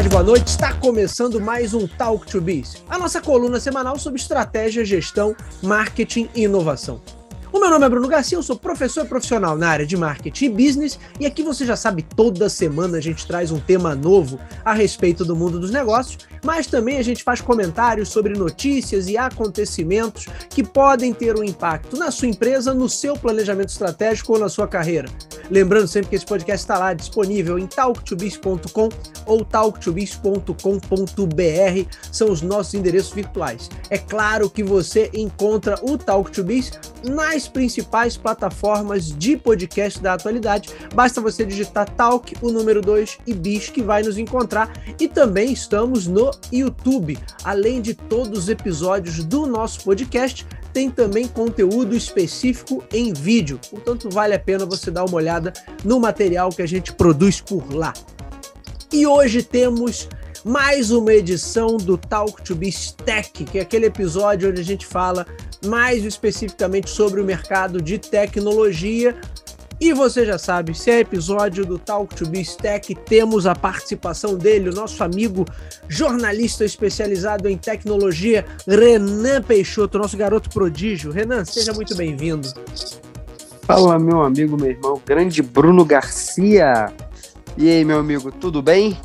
tarde, boa noite. Está começando mais um Talk to Biz, a nossa coluna semanal sobre estratégia, gestão, marketing e inovação. O meu nome é Bruno Garcia, eu sou professor profissional na área de marketing e business, e aqui você já sabe, toda semana a gente traz um tema novo a respeito do mundo dos negócios, mas também a gente faz comentários sobre notícias e acontecimentos que podem ter um impacto na sua empresa, no seu planejamento estratégico ou na sua carreira. Lembrando sempre que esse podcast está lá disponível em talktobiz.com ou talktobiz.com.br, são os nossos endereços virtuais. É claro que você encontra o Talk to Biz nas principais plataformas de podcast da atualidade. Basta você digitar Talk, o número 2 e Biz que vai nos encontrar. E também estamos no YouTube. Além de todos os episódios do nosso podcast, tem também conteúdo específico em vídeo. Portanto, vale a pena você dar uma olhada no material que a gente produz por lá. E hoje temos mais uma edição do Talk to Be Tech, que é aquele episódio onde a gente fala mais especificamente sobre o mercado de tecnologia. E você já sabe, se é episódio do Talk to Be Tech, temos a participação dele, o nosso amigo jornalista especializado em tecnologia, Renan Peixoto, nosso garoto prodígio. Renan, seja muito bem-vindo. Fala, meu amigo, meu irmão, grande Bruno Garcia. E aí, meu amigo, tudo bem?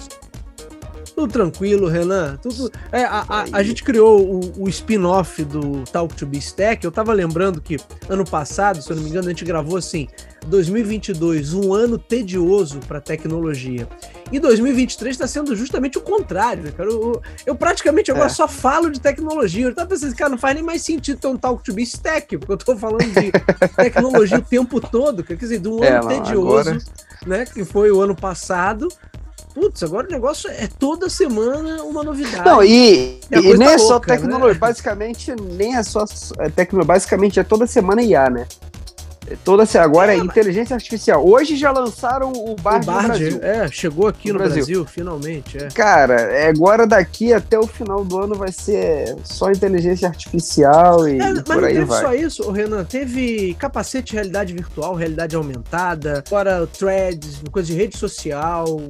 Tudo tranquilo, Renan. Tudo. É, a, a, a gente criou o, o spin-off do Talk to Be Stack. Eu tava lembrando que ano passado, se eu não me engano, a gente gravou assim: 2022, um ano tedioso para tecnologia. E 2023 está sendo justamente o contrário, né, cara? Eu, eu praticamente agora é. só falo de tecnologia. Eu tava pensando, cara, não faz nem mais sentido ter um Talk to Be Stack, porque eu tô falando de tecnologia o tempo todo, quer dizer, de um é, ano tedioso, agora... né? Que foi o ano passado putz, agora o negócio é toda semana uma novidade. Não, e, e, e nem é só louca, tecnologia, né? basicamente, nem é só é tecnologia, basicamente é toda semana IA, né? Toda agora é, é inteligência artificial. Hoje já lançaram o Bard, o Bard Brasil. É, chegou aqui no, no Brasil. Brasil. finalmente. É. Cara, é, agora daqui até o final do ano vai ser só inteligência artificial e, é, mas por aí não teve vai. só isso, Renan. Teve capacete de realidade virtual, realidade aumentada, agora threads, coisa de rede social,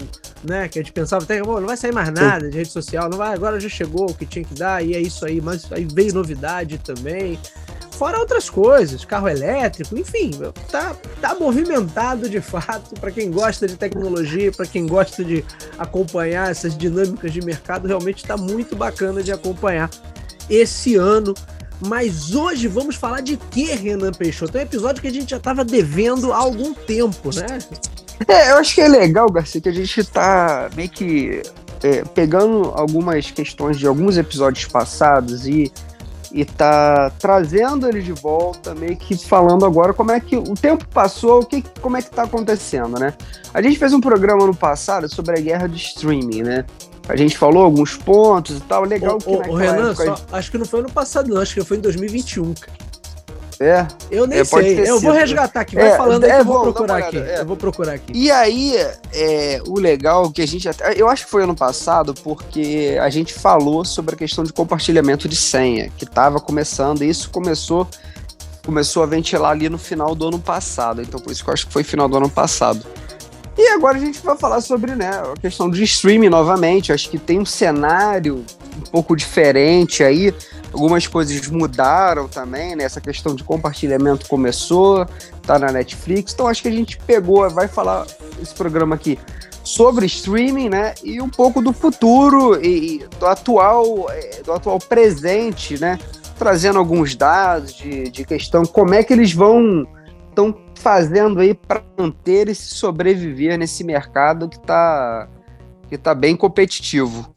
né? Que a gente pensava até que não vai sair mais nada Sim. de rede social, não vai. Agora já chegou o que tinha que dar e é isso aí. Mas aí veio novidade também. Fora outras coisas, carro elétrico, enfim, tá, tá movimentado de fato. Para quem gosta de tecnologia, para quem gosta de acompanhar essas dinâmicas de mercado, realmente está muito bacana de acompanhar esse ano. Mas hoje vamos falar de que, Renan Peixoto? É um episódio que a gente já estava devendo há algum tempo, né? É, eu acho que é legal, Garcia, que a gente tá meio que é, pegando algumas questões de alguns episódios passados e e tá trazendo ele de volta, meio que falando agora como é que o tempo passou, o que, como é que tá acontecendo, né? A gente fez um programa no passado sobre a guerra de streaming, né? A gente falou alguns pontos e tal, legal o, que o, o Renan, época... só, acho que não foi no passado não, acho que foi em 2021, cara. É. Eu nem é, sei. Eu vou resgatar aqui. Vai é, falando aí é, que eu vou procurar aqui. É. Eu vou procurar aqui. E aí, é, o legal que a gente até. Eu acho que foi ano passado, porque a gente falou sobre a questão de compartilhamento de senha, que estava começando, e isso começou. Começou a ventilar ali no final do ano passado. Então, por isso que eu acho que foi final do ano passado. E agora a gente vai falar sobre né, a questão de streaming novamente. Acho que tem um cenário um pouco diferente aí Algumas coisas mudaram também, né? Essa questão de compartilhamento começou, tá na Netflix. Então acho que a gente pegou, vai falar esse programa aqui sobre streaming, né? E um pouco do futuro e do atual, é, do atual presente, né? Trazendo alguns dados de, de questão, como é que eles vão estão fazendo aí para manter e sobreviver nesse mercado que está que tá bem competitivo.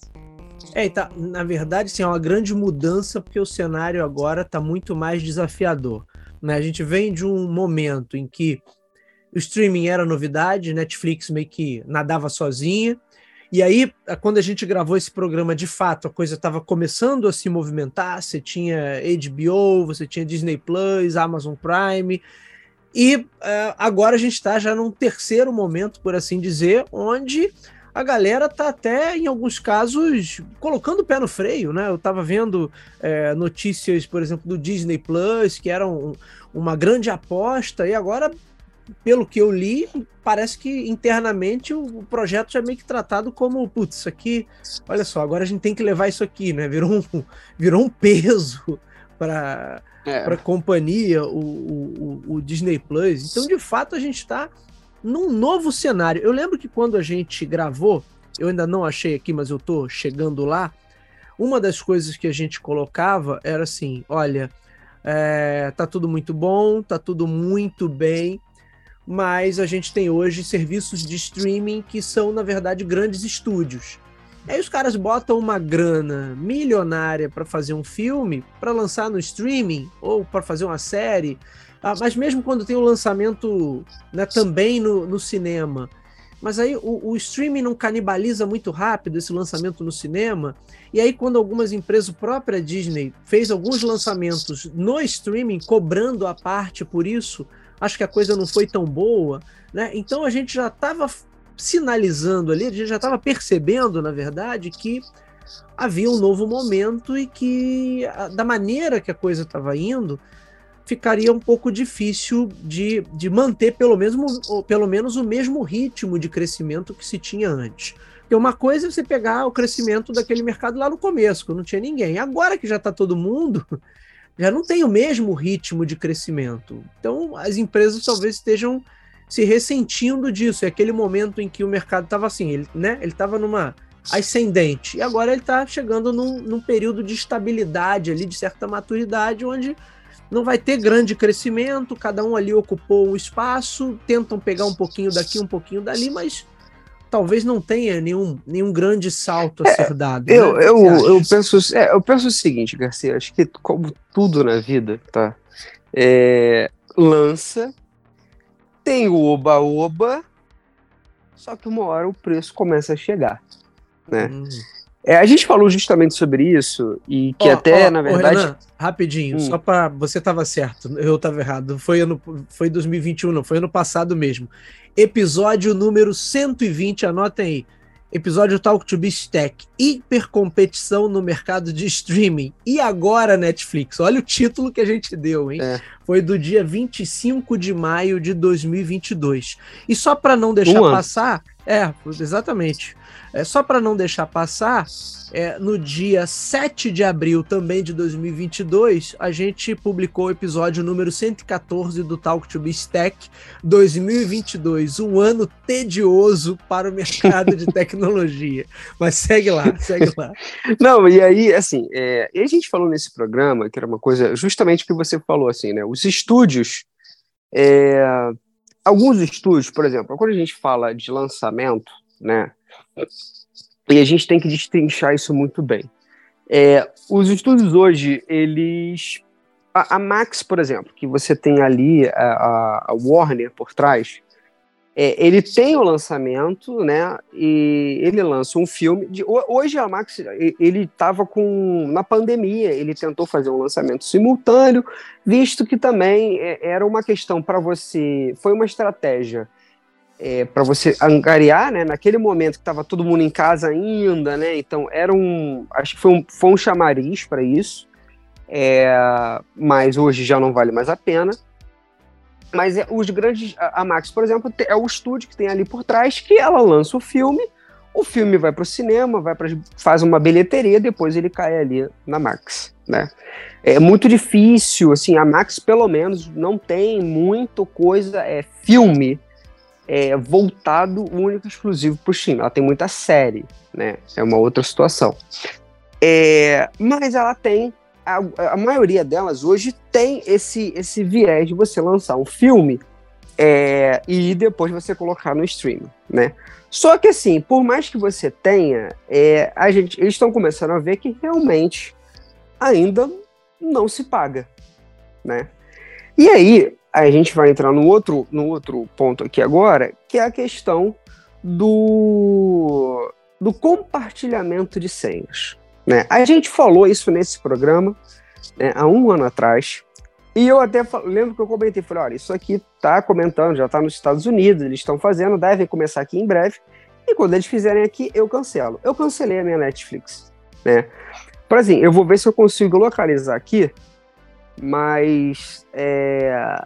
É, tá, na verdade, sim, é uma grande mudança porque o cenário agora está muito mais desafiador. Né? A gente vem de um momento em que o streaming era novidade, Netflix meio que nadava sozinha. E aí, quando a gente gravou esse programa, de fato, a coisa estava começando a se movimentar. Você tinha HBO, você tinha Disney Plus, Amazon Prime. E uh, agora a gente está já num terceiro momento, por assim dizer, onde a galera tá até, em alguns casos, colocando o pé no freio, né? Eu tava vendo é, notícias, por exemplo, do Disney Plus, que era um, uma grande aposta, e agora pelo que eu li, parece que internamente o, projeto já é meio que tratado como, putz, isso aqui, olha só, agora a gente tem que levar isso aqui, né? Virou um, virou um peso para é. a companhia, o, o, o, Disney Plus. Então, de fato, a gente está num novo cenário. Eu lembro que quando a gente gravou, eu ainda não achei aqui, mas eu tô chegando lá. Uma das coisas que a gente colocava era assim: olha, é, tá tudo muito bom, tá tudo muito bem, mas a gente tem hoje serviços de streaming que são, na verdade, grandes estúdios. Aí os caras botam uma grana milionária para fazer um filme, para lançar no streaming ou para fazer uma série. Ah, mas mesmo quando tem o lançamento né, também no, no cinema, mas aí o, o, streaming não canibaliza muito rápido esse lançamento no cinema. E aí, quando algumas empresas, própria Disney, fez alguns lançamentos no streaming, cobrando a parte por isso, acho que a coisa não foi tão boa, né? Então a gente já estava sinalizando ali, a gente já estava percebendo, na verdade, que havia um novo momento e que, da maneira que a coisa estava indo, ficaria um pouco difícil de, de manter pelo menos, pelo menos o mesmo ritmo de crescimento que se tinha antes. Porque uma coisa é você pegar o crescimento daquele mercado lá no começo, quando não tinha ninguém. Agora que já está todo mundo, já não tem o mesmo ritmo de crescimento. Então, as empresas talvez estejam se ressentindo disso. É aquele momento em que o mercado estava assim, ele né, estava numa ascendente, e agora ele está chegando num, num período de estabilidade ali, de certa maturidade, onde não vai ter grande crescimento, cada um ali ocupou um espaço, tentam pegar um pouquinho daqui, um pouquinho dali, mas talvez não tenha nenhum, nenhum grande salto a é, ser dado. Eu, né? eu, eu, penso, é, eu penso o seguinte, Garcia, acho que como tudo na vida, tá? É, lança, tem o oba-oba, só que uma hora o preço começa a chegar, né? Hum. É, a gente falou justamente sobre isso e que oh, até, oh, na verdade. Oh, Renan, rapidinho, hum. só para Você estava certo, eu estava errado. Foi, ano, foi 2021, não, foi ano passado mesmo. Episódio número 120, anotem aí. Episódio Talk to Be Stack. Hipercompetição no mercado de streaming. E agora, Netflix? Olha o título que a gente deu, hein? É. Foi do dia 25 de maio de 2022. E só para não deixar um passar. É, exatamente. É, só para não deixar passar, é, no dia 7 de abril também de 2022, a gente publicou o episódio número 114 do Talk to Be Stack 2022, um ano tedioso para o mercado de tecnologia. Mas segue lá, segue lá. Não, e aí, assim, é, e a gente falou nesse programa, que era uma coisa, justamente que você falou, assim, né? Os estúdios. É, alguns estúdios, por exemplo, quando a gente fala de lançamento, né? E a gente tem que destrinchar isso muito bem. É, os estúdios hoje, eles. A, a, Max, por exemplo, que você tem ali a, a Warner por trás, é, ele tem o lançamento, né? E ele lança um filme. De, hoje a Max, ele estava com. Na pandemia, ele tentou fazer um lançamento simultâneo, visto que também é, era uma questão para você. Foi uma estratégia é, para você angariar, né? Naquele momento que estava todo mundo em casa ainda, né? Então era um, acho que foi um, foi um chamariz para isso, é, mas hoje já não vale mais a pena. Mas é, os grandes, a, a Max, por exemplo, é o estúdio que tem ali por trás que ela lança o filme, o filme vai para o cinema, vai para faz uma bilheteria, depois ele cai ali na Max, né? É muito difícil, assim, a Max pelo menos não tem muito coisa, é filme é, voltado único e exclusivo para o Steam. Ela tem muita série, né? É uma outra situação. É, mas ela tem a, a, maioria delas hoje tem esse esse viés de você lançar um filme é, e depois você colocar no streaming, né? Só que assim, por mais que você tenha, é, a gente, eles estão começando a ver que realmente ainda não se paga, né? E aí, a gente vai entrar no outro, no outro ponto aqui agora, que é a questão do, do compartilhamento de senhas. Né? A gente falou isso nesse programa né, há um ano atrás, e eu até lembro que eu comentei, falei, olha, isso aqui tá comentando, já está nos Estados Unidos, eles estão fazendo, devem começar aqui em breve, e quando eles fizerem aqui, eu cancelo. Eu cancelei a minha Netflix, né? Por assim, eu vou ver se eu consigo localizar aqui, mas é,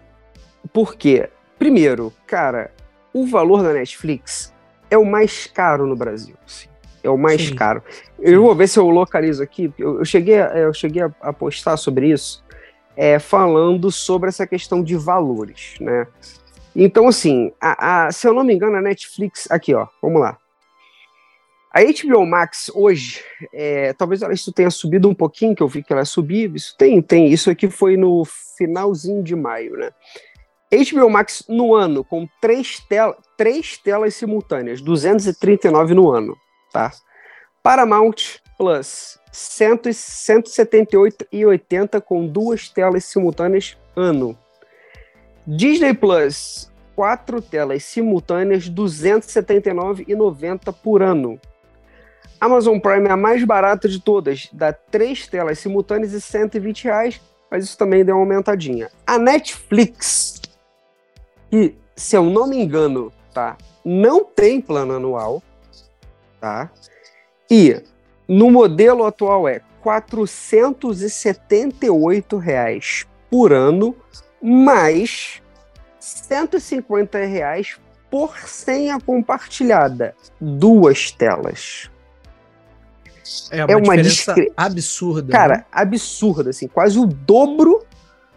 por quê? primeiro, cara, o valor da Netflix é o mais caro no Brasil. Assim. É o mais Sim. caro. Eu vou ver se eu localizo aqui. Eu, eu cheguei, a, eu cheguei a, postar sobre isso, é, falando sobre essa questão de valores, né? Então, assim, a, a, se eu não me engano, a Netflix. Aqui, ó, vamos lá. A HBO Max hoje, é, talvez isso tenha subido um pouquinho, que eu vi que ela subiu. Isso tem, tem. Isso aqui foi no finalzinho de maio, né? HBO Max no ano, com três, tel três telas simultâneas, 239 no ano, tá? Paramount Plus, 178,80 com duas telas simultâneas ano. Disney Plus, quatro telas simultâneas, 279,90 por ano. Amazon Prime é a mais barata de todas, dá três telas simultâneas e 120 reais, mas isso também deu uma aumentadinha. A Netflix, que, se eu não me engano, tá, não tem plano anual, tá? E no modelo atual é 478 reais por ano mais 150 reais por senha compartilhada. Duas telas. É uma, é uma discre... absurda. Cara, né? absurda, assim, quase o dobro.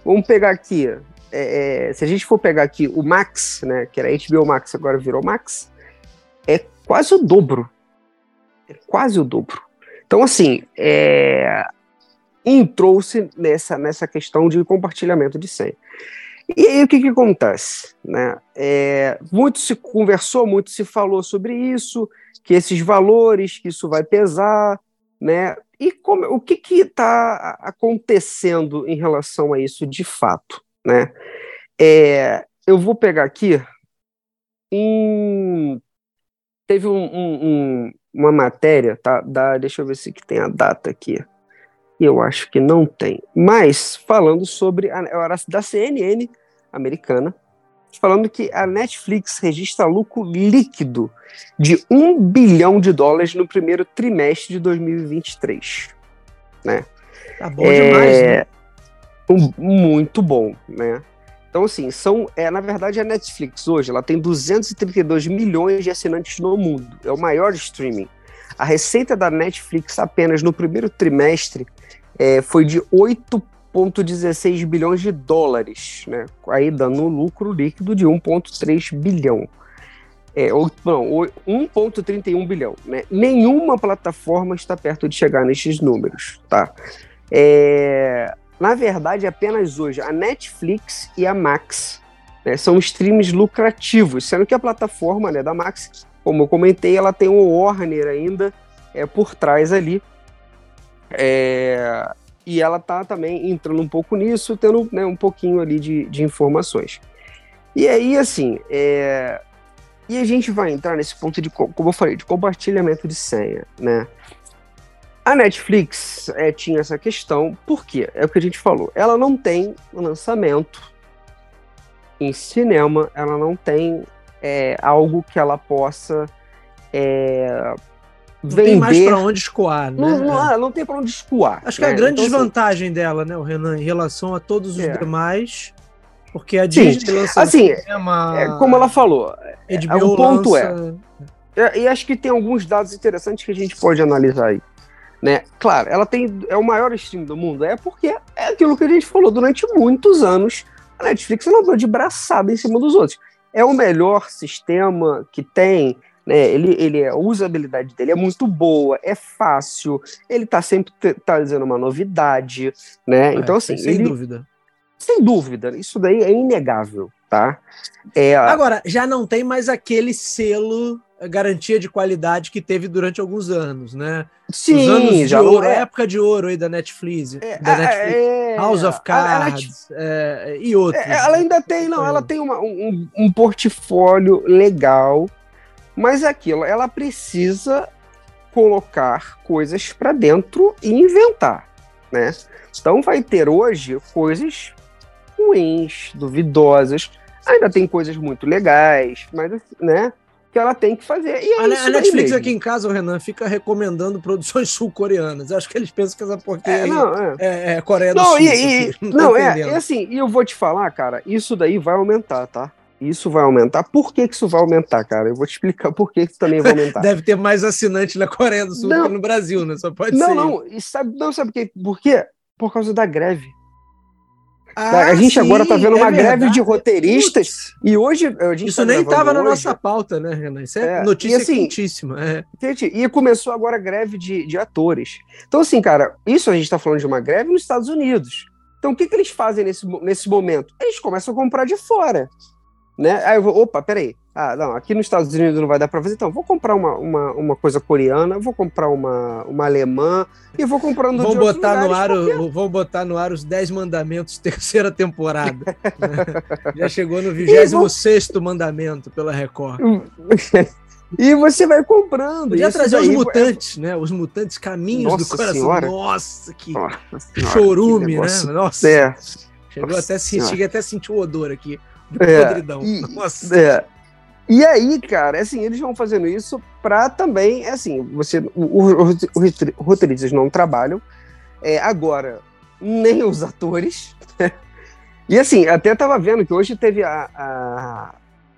Vamos pegar aqui. É, é, se a gente for pegar aqui o Max, né, que era HBO Max, agora virou Max, é quase o dobro. É quase o dobro. Então, assim, é, entrou-se nessa, nessa questão de compartilhamento de senha. E aí o que, que acontece? Né? É, muito se conversou, muito se falou sobre isso, que esses valores, que isso vai pesar, né? E como, o que está acontecendo em relação a isso de fato? Né? É, eu vou pegar aqui. Em, teve um, um, uma matéria, tá? Da, deixa eu ver se que tem a data aqui eu acho que não tem. Mas falando sobre a, da CNN americana, falando que a Netflix registra lucro líquido de 1 bilhão de dólares no primeiro trimestre de 2023. Né? Tá bom é, demais, né? Muito bom, né? Então, assim, são, é, na verdade, a Netflix hoje ela tem 232 milhões de assinantes no mundo. É o maior streaming. A receita da Netflix apenas no primeiro trimestre é, foi de 8,16 bilhões de dólares, né? aí dando um lucro líquido de 1,3 bilhão. É, ou, não, 1,31 bilhão. Né? Nenhuma plataforma está perto de chegar nesses números. Tá? É, na verdade, apenas hoje a Netflix e a Max né, são streams lucrativos, sendo que a plataforma né, da Max, como eu comentei, ela tem o Warner ainda é, por trás ali, é, e ela tá também entrando um pouco nisso, tendo né, um pouquinho ali de, de informações. E aí, assim, é, e a gente vai entrar nesse ponto de, como eu falei, de compartilhamento de senha, né? A Netflix é, tinha essa questão, por quê? É o que a gente falou. Ela não tem lançamento em cinema, ela não tem é, algo que ela possa é, não vender. tem mais para onde escoar, né? Não, não, é. não tem para onde escoar. Acho que é a grande então, assim, desvantagem assim, dela, né, o Renan, em relação a todos os é. demais, porque a Disney lança assim, cinema, é, como ela falou, HBO é, o ponto lança... é, e acho que tem alguns dados interessantes que a gente pode analisar aí. Né? Claro, ela tem é o maior stream do mundo, é porque é aquilo que a gente falou durante muitos anos. A Netflix andou de braçada em cima dos outros. É o melhor sistema que tem, né? Ele, ele, a usabilidade dele é muito boa, é fácil, ele tá sempre trazendo uma novidade, né? É, então, assim. Sem ele, dúvida. Sem dúvida, isso daí é inegável, tá? É, Agora, já não tem mais aquele selo garantia de qualidade que teve durante alguns anos, né? Sim, Os anos de ouro, é... época de ouro aí da Netflix, é, da Netflix é, House of Cards é, e outros. É, ela ainda tem, não, ela tem uma, um, um portfólio legal, mas é aquilo, ela precisa colocar coisas para dentro e inventar, né? Então vai ter hoje coisas ruins, duvidosas. Ainda tem coisas muito legais, mas né? Que ela tem que fazer. E é a, a Netflix aqui em casa, o Renan, fica recomendando produções sul-coreanas. Acho que eles pensam que essa porcaria é, não, é. É, é, Coreia do não, Sul. E, e, não, é, é assim, e eu vou te falar, cara, isso daí vai aumentar, tá? Isso vai aumentar. Por que, que isso vai aumentar, cara? Eu vou te explicar por que isso também vai aumentar. Deve ter mais assinante na Coreia do Sul não, que no Brasil, né? Só pode não, ser. Não, não. Sabe, não, sabe por quê? Por causa da greve. Ah, a gente sim, agora está vendo é uma verdade. greve de roteiristas Putz. e hoje isso tá nem estava na nossa pauta, né, Renan? Isso é, é notícia e, assim, quentíssima. É. E começou agora a greve de, de atores. Então, assim, cara, isso a gente está falando de uma greve nos Estados Unidos. Então, o que, que eles fazem nesse, nesse momento? Eles começam a comprar de fora. Né? Aí eu vou, opa, peraí. Ah, não, aqui nos Estados Unidos não vai dar para fazer, então vou comprar uma, uma, uma coisa coreana, vou comprar uma, uma alemã e vou comprando vou botar no ar porque... Vou botar no ar os 10 mandamentos, terceira temporada. Já chegou no 26 vou... mandamento pela Record. E você vai comprando. Podia trazer os mutantes, é... né? Os mutantes caminhos Nossa do coração. Senhora. Nossa, que Nossa senhora, chorume, que né? Nossa. É. Chegou Nossa até, cheguei até a sentir o odor aqui do é, podridão. E, Nossa. É. E aí, cara, assim, eles vão fazendo isso para também, assim, você, os roteiristas não trabalham, é, agora, nem os atores, né? E assim, até tava vendo que hoje teve a, a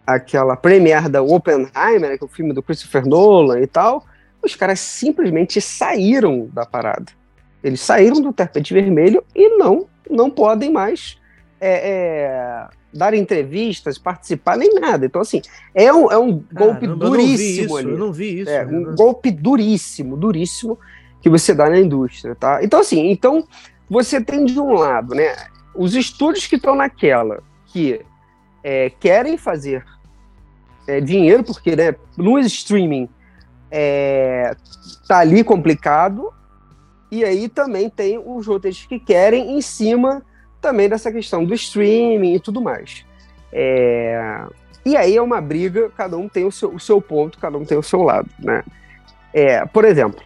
aquela premiere da Oppenheimer, né, que é o filme do Christopher Nolan e tal, os caras simplesmente saíram da parada. Eles saíram do tapete vermelho e não, não podem mais é, é, dar entrevistas, participar, nem nada. Então, assim, é um, é um golpe duríssimo ali. Eu não vi isso. É, um golpe duríssimo, duríssimo que você dá na indústria, tá? Então, assim, então você tem de um lado, né, os estúdios que estão naquela, que é, querem fazer é, dinheiro, porque, né, no streaming é, tá ali complicado, e aí também tem os roteiros que querem em cima também dessa questão do streaming e tudo mais. É... E aí é uma briga, cada um tem o seu, o seu ponto, cada um tem o seu lado, né? É, por exemplo,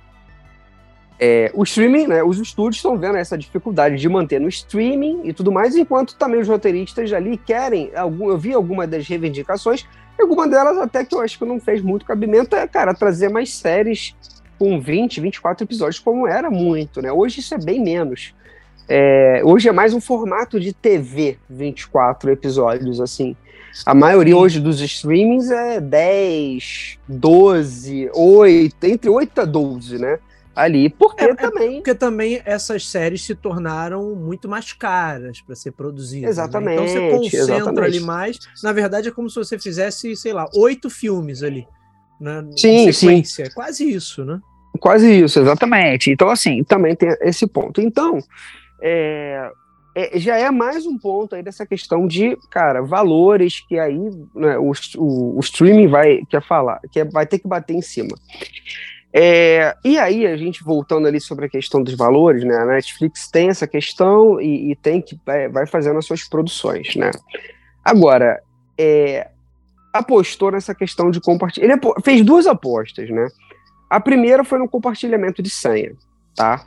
é, o streaming, né, os estúdios estão vendo essa dificuldade de manter no streaming e tudo mais, enquanto também os roteiristas ali querem, algum, eu vi algumas das reivindicações, alguma delas até que eu acho que não fez muito cabimento, é, cara, trazer mais séries com 20, 24 episódios, como era muito, né? Hoje isso é bem menos. É, hoje é mais um formato de TV, 24 episódios, assim. A maioria hoje dos streamings é 10, 12, 8, entre 8 a 12, né? Ali, porque é, também. É porque também essas séries se tornaram muito mais caras para ser produzidas. Exatamente. Né? Então você concentra exatamente. ali mais. Na verdade, é como se você fizesse, sei lá, oito filmes ali. Né? Sim, sim. É quase isso, né? Quase isso, exatamente. Então, assim, também tem esse ponto. Então, é, é, já é mais um ponto aí dessa questão de, cara, valores que aí né, o, o, o, streaming vai quer falar, que vai ter que bater em cima. É, e aí, a gente voltando ali sobre a questão dos valores, né? A Netflix tem essa questão e, e tem que é, vai fazendo as suas produções, né? Agora, é, apostou nessa questão de compartilhar. Ele fez duas apostas, né? A primeira foi no compartilhamento de senha, tá?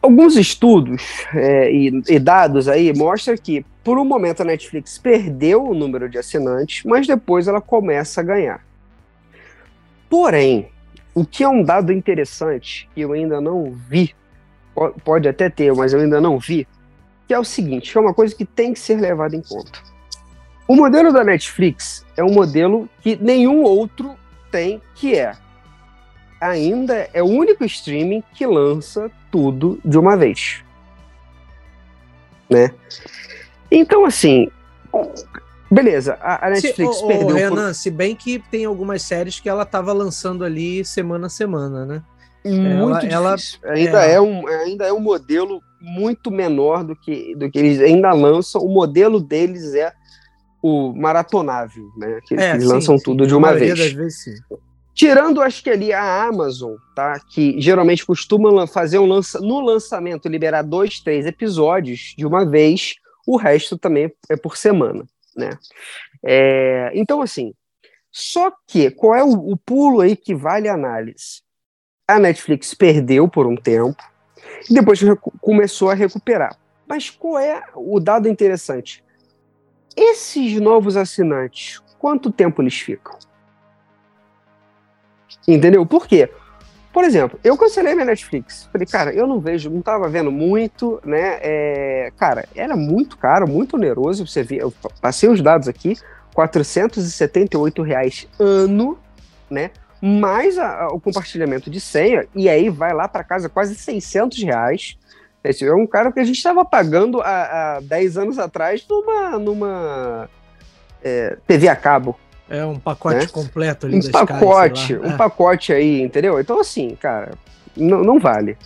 Alguns estudos é, e, e, dados aí mostram que, por um momento, a Netflix perdeu o número de assinantes, mas depois ela começa a ganhar. Porém, o que é um dado interessante, que eu ainda não vi, pode até ter, mas eu ainda não vi, que é o seguinte, é uma coisa que tem que ser levada em conta. O modelo da Netflix é um modelo que nenhum outro tem, que é ainda é o único streaming que lança tudo de uma vez. Né? Então, assim, beleza, a, a Netflix se, perdeu. Renan, por... se bem que tem algumas séries que ela estava lançando ali semana a semana, né? Muito ela, ela ainda é... é... um ainda é um modelo muito menor do que do que eles ainda lançam. O modelo deles é o maratonável, né? Que, é, eles sim, lançam sim. tudo de uma vez. Vezes, sim. Tirando, acho que ali a Amazon, tá? Que geralmente costuma fazer um lança, no lançamento liberar dois, três episódios de uma vez, o resto também é por semana, né? É, então, assim, só que qual é o, o pulo aí que vale a análise? A Netflix perdeu por um tempo e depois começou a recuperar. Mas qual é o dado interessante? Esses novos assinantes, quanto tempo eles ficam? Entendeu? Por quê? por exemplo, eu cancelei minha Netflix. Falei, cara, eu não vejo, não tava vendo muito, né? É, cara, era muito caro, muito oneroso. Você via, eu passei os dados aqui, 478 reais ano, né? Mais a, a, o compartilhamento de senha, e aí vai lá para casa quase 600 reais. Esse é um cara que a gente estava pagando há, há 10 anos atrás numa, numa é, TV a cabo. É um pacote né? completo ali um pacote, Sky, um é. pacote aí, entendeu? Então assim, cara, não, não vale.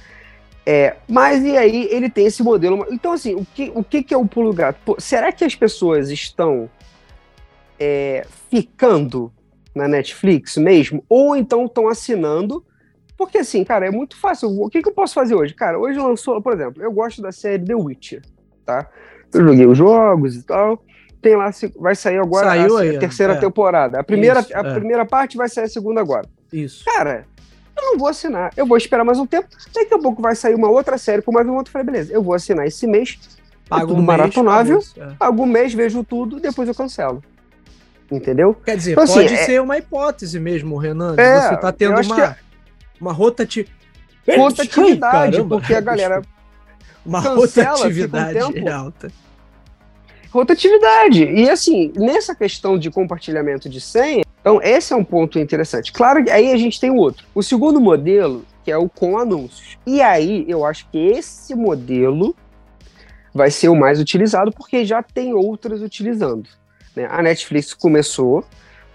É, mas e aí ele tem esse modelo. Então assim, o que, o que, que é o pulo gato? Pô, será que as pessoas estão é, ficando na Netflix mesmo? Ou então estão assinando? Porque assim, cara, é muito fácil. O que, que eu posso fazer hoje? Cara, hoje lançou, por exemplo, eu gosto da série The Witcher, tá? Eu joguei os jogos e tal tem lá, vai sair agora Saiu a, aí, terceira é. temporada. A primeira, Isso, a é. primeira parte vai sair a segunda agora. Isso. Cara, eu não vou assinar. Eu vou esperar mais um tempo. Daqui a pouco vai sair uma outra série com mais um outro. Falei, beleza, eu vou assinar esse mês. Pago é tudo um maratonável. Mês, é. Algum mês vejo tudo, depois eu cancelo. Entendeu? Quer dizer, então, pode assim, ser é... uma hipótese mesmo, Renan. É, você tá tendo uma, é... uma rotati... rotatividade. Caramba, porque a galera. Uma rotatividade um alta rotatividade. E assim, nessa questão de compartilhamento de senha, então esse é um ponto interessante. Claro que aí a gente tem o outro. O segundo modelo, que é o com anúncios. E aí eu acho que esse modelo vai ser o mais utilizado porque já tem outras utilizando. Né? A Netflix começou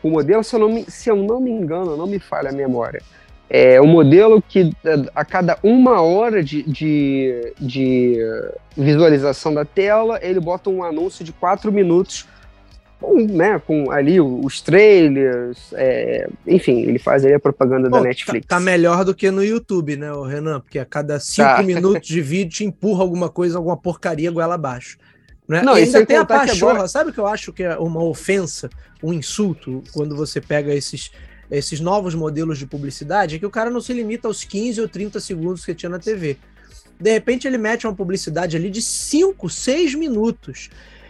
o modelo, se eu, não me, se eu não me engano, não me falha a memória, é um modelo que é, a cada uma hora de, de, de visualização da tela, ele bota um anúncio de quatro minutos com, né, com ali os trailers, é, enfim, ele faz aí a propaganda da Netflix. Tá, tá, melhor do que no YouTube, né, Renan? Porque a cada cinco tá. minutos de vídeo te empurra alguma coisa, alguma porcaria goela abaixo. Né? Não, e ainda tem a pachorra, agora... sabe o que eu acho que é uma ofensa, um insulto, quando você pega esses esses novos modelos de publicidade é que o cara não se limita aos 15 ou 30 segundos que tinha na TV. De repente ele mete uma publicidade ali de 5, 6 minutos.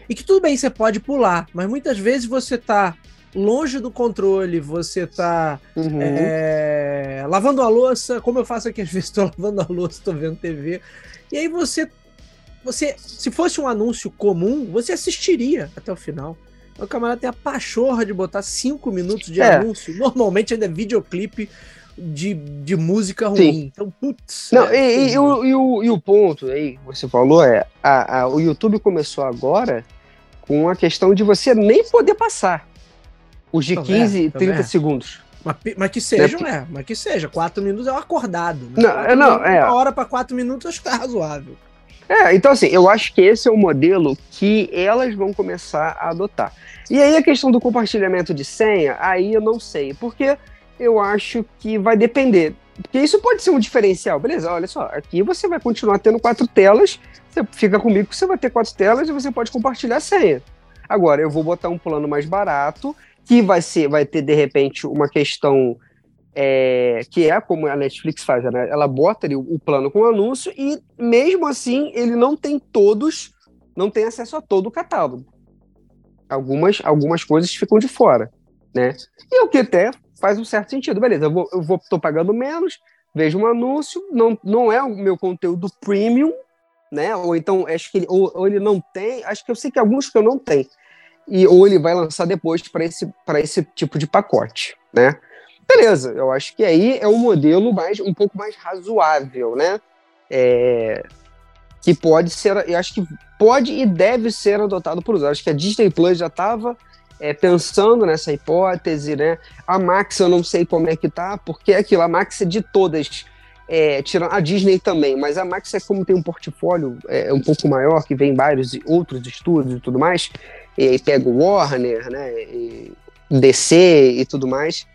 E que tudo bem, você pode pular, mas muitas vezes você tá longe do controle, você tá uhum. é, lavando a louça, como eu faço aqui às vezes, estou lavando a louça, estou vendo TV. E aí você, você, se fosse um anúncio comum, você assistiria até o final. O camarada tem a pachorra de botar cinco minutos de é. anúncio. Normalmente ainda é videoclipe de, de música ruim. Sim. Então, putz. Não, é, e, e, o, e, o, e o ponto aí, você falou, é a, a, o YouTube começou agora com a questão de você nem poder passar os de 15 e 30 segundos. Mas, mas que seja, né? né? Mas que seja, quatro minutos é um acordado. Né? Não, é, não, é. Uma hora para quatro minutos acho que tá razoável. É, então assim, eu acho que esse é o modelo que elas vão começar a adotar. E aí a questão do compartilhamento de senha, aí eu não sei, porque eu acho que vai depender. Porque isso pode ser um diferencial. Beleza, olha só, aqui você vai continuar tendo quatro telas, você fica comigo que você vai ter quatro telas e você pode compartilhar a senha. Agora, eu vou botar um plano mais barato, que vai ser, vai ter, de repente, uma questão é, que é como a Netflix faz, né? Ela bota ali o, o plano com anúncio e, mesmo assim, ele não tem todos, não tem acesso a todo o catálogo algumas, algumas coisas ficam de fora, né? E o que até faz um certo sentido. Beleza, eu vou, tô pagando menos, vejo um anúncio, não, não é o meu conteúdo premium, né? Ou então acho que ele, ou, ou ele não tem, acho que eu sei que alguns que eu não tenho. E ou ele vai lançar depois para esse esse tipo de pacote, né? Beleza, eu acho que aí é um modelo mais um pouco mais razoável, né? É, que pode ser, eu acho que pode e deve ser adotado por usuários. Acho que a Disney Plus já estava é, pensando nessa hipótese, né? A Max eu não sei como é que tá, porque é aquilo, a Max é de todas, é, tirando a Disney também, mas a Max é como tem um portfólio é, um pouco maior, que vem vários outros estudos e tudo mais, e aí pega o Warner, né? E DC e tudo mais.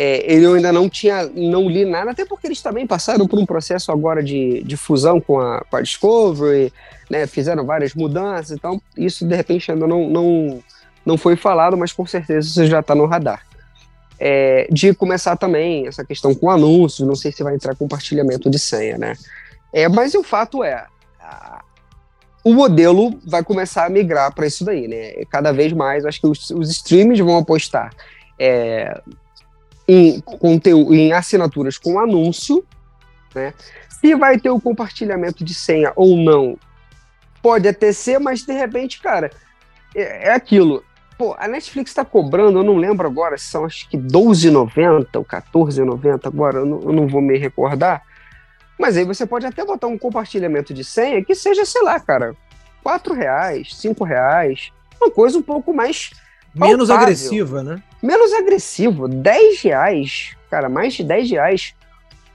É, eu ainda não tinha, não li nada, até porque eles também passaram por um processo agora de, de fusão com a, com a Discovery, né, fizeram várias mudanças, então isso de repente ainda não, não, não foi falado, mas com certeza isso já está no radar. É, de começar também essa questão com anúncios, não sei se vai entrar compartilhamento de senha, né? É, mas o fato é, a, o modelo vai começar a migrar para isso daí, né? Cada vez mais, acho que os, os streams vão apostar é, em conteúdo, em assinaturas com anúncio, né? Se vai ter o compartilhamento de senha ou não, pode até ser, mas de repente, cara, é, é aquilo. Pô, a Netflix está cobrando, eu não lembro agora, se são acho que R$12,90 ou R$14,90 agora, eu não, eu não vou me recordar. Mas aí você pode até botar um compartilhamento de senha que seja, sei lá, cara, quatro reais, cinco reais, uma coisa um pouco mais menos palpável. agressiva, né? Menos agressivo, 10 reais, cara, mais de 10 reais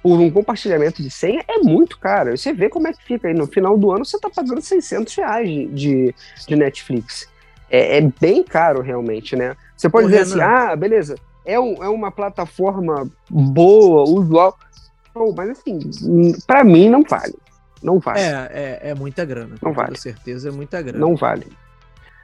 por um compartilhamento de senha é muito caro. Você vê como é que fica aí. No final do ano você tá pagando 600 reais de, de Netflix. É, é bem caro, realmente, né? Você pode dizer assim, ah, beleza, é, um, é uma plataforma boa, usual. mas assim, para mim não vale. Não vale. É, é, é muita grana. Não vale. Com certeza é muita grana. Não vale.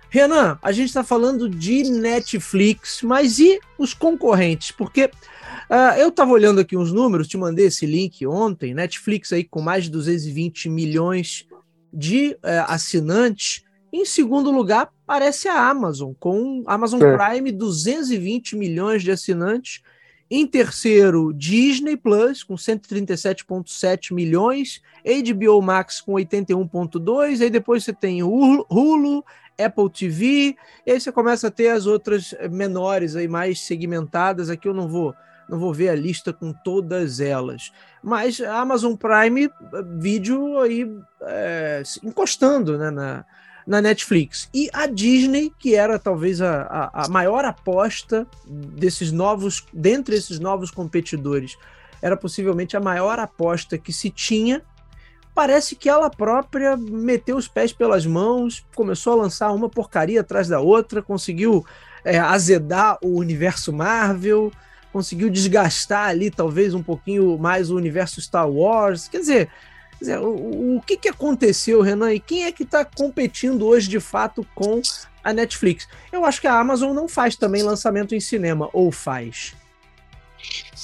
Renan, a gente está falando de Netflix, mas e os concorrentes? Porque uh, eu estava olhando aqui uns números, te mandei esse link ontem, Netflix aí com mais de 220 milhões de uh, assinantes. Em segundo lugar, aparece a Amazon, com Amazon é. Prime, 220 milhões de assinantes. Em terceiro, Disney Plus, com 137,7 milhões. HBO Max, com 81,2. Aí depois você tem Hulu, Apple TV, e aí você começa a ter as outras menores aí mais segmentadas. Aqui eu não vou não vou ver a lista com todas elas, mas a Amazon Prime vídeo aí é, encostando né, na, na Netflix. E a Disney que era talvez a, a, a maior aposta desses novos dentre esses novos competidores era possivelmente a maior aposta que se tinha parece que ela própria meteu os pés pelas mãos, começou a lançar uma porcaria atrás da outra, conseguiu é, azedar o universo Marvel, conseguiu desgastar ali talvez um pouquinho mais o universo Star Wars. Quer dizer, quer dizer o, o, que, que aconteceu, Renan? E quem é que está competindo hoje de fato com a Netflix? Eu acho que a Amazon não faz também lançamento em cinema, ou faz?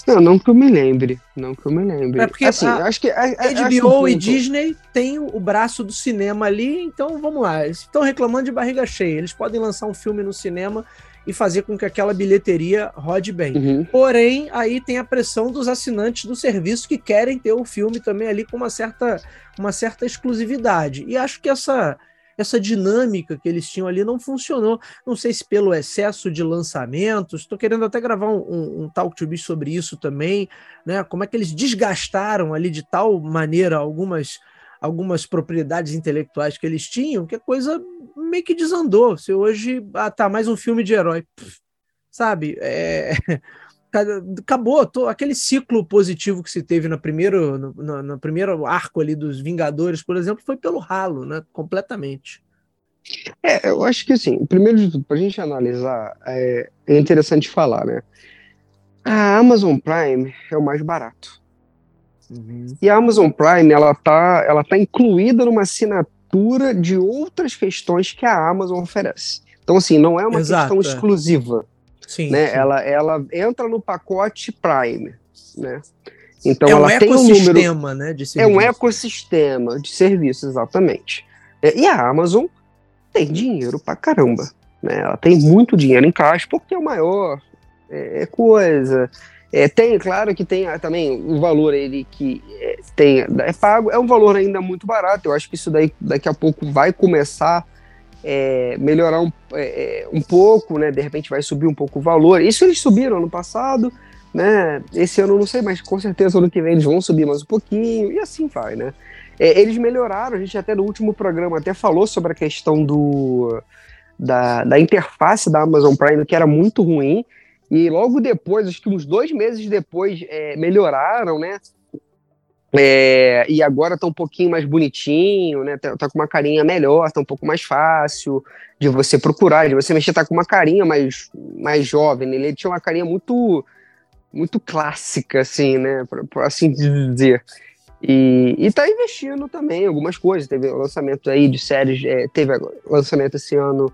Não, não que eu me lembre. Não que eu me lembre. É porque assim, a, acho que a, a, HBO e Disney têm o braço do cinema ali, então vamos lá. Eles estão reclamando de barriga cheia. Eles podem lançar um filme no cinema e fazer com que aquela bilheteria rode bem. Uhum. Porém, aí tem a pressão dos assinantes do serviço que querem ter o filme também ali com uma certa, uma certa exclusividade. E acho que essa essa dinâmica que eles tinham ali não funcionou. Não sei se pelo excesso de lançamentos, estou querendo até gravar um, um, um Talk to Be sobre isso também, né? Como é que eles desgastaram ali de tal maneira algumas algumas propriedades intelectuais que eles tinham, que a coisa meio que desandou. Se hoje ah, tá mais um filme de herói, sabe? É... acabou tô, aquele ciclo positivo que se teve no primeiro, no, no, no, primeiro arco ali dos Vingadores, por exemplo, foi pelo ralo, né? Completamente. É, eu acho que assim, primeiro de tudo, para a gente analisar, é, é, interessante falar, né? A Amazon Prime é o mais barato. Uhum. E a Amazon Prime, ela tá, ela tá incluída numa assinatura de outras questões que a Amazon oferece. Então, assim, não é uma Exato, questão é. Sim, né? Sim. Ela, ela entra no pacote Prime, né? Então é um ela tem um número, né, de É um ecossistema de serviços, exatamente. É, e a Amazon tem dinheiro pra caramba, né? Ela tem muito dinheiro em caixa porque é o maior é, é coisa. É, tem, claro que tem também o valor ele que é, tem é pago, é um valor ainda muito barato. Eu acho que isso daí daqui a pouco vai começar é, melhorar um, é, é, um pouco, né? De repente vai subir um pouco o valor. Isso eles subiram ano passado, né? Esse ano não sei, mas com certeza ano que vem eles vão subir mais um pouquinho e assim vai, né? É, eles melhoraram, a gente até no último programa até falou sobre a questão do da, da interface da Amazon Prime, que era muito ruim, e logo depois, acho que uns dois meses depois, é, melhoraram, né? É, e agora tá um pouquinho mais bonitinho, né? Tá, tá, com uma carinha melhor, tá um pouco mais fácil de você procurar, de você mexer, tá com uma carinha mais, mais jovem. Né? Ele tinha uma carinha muito muito clássica, assim, né? Por, assim dizer. E, e tá investindo também em algumas coisas. Teve lançamento aí de séries, é, teve lançamento esse ano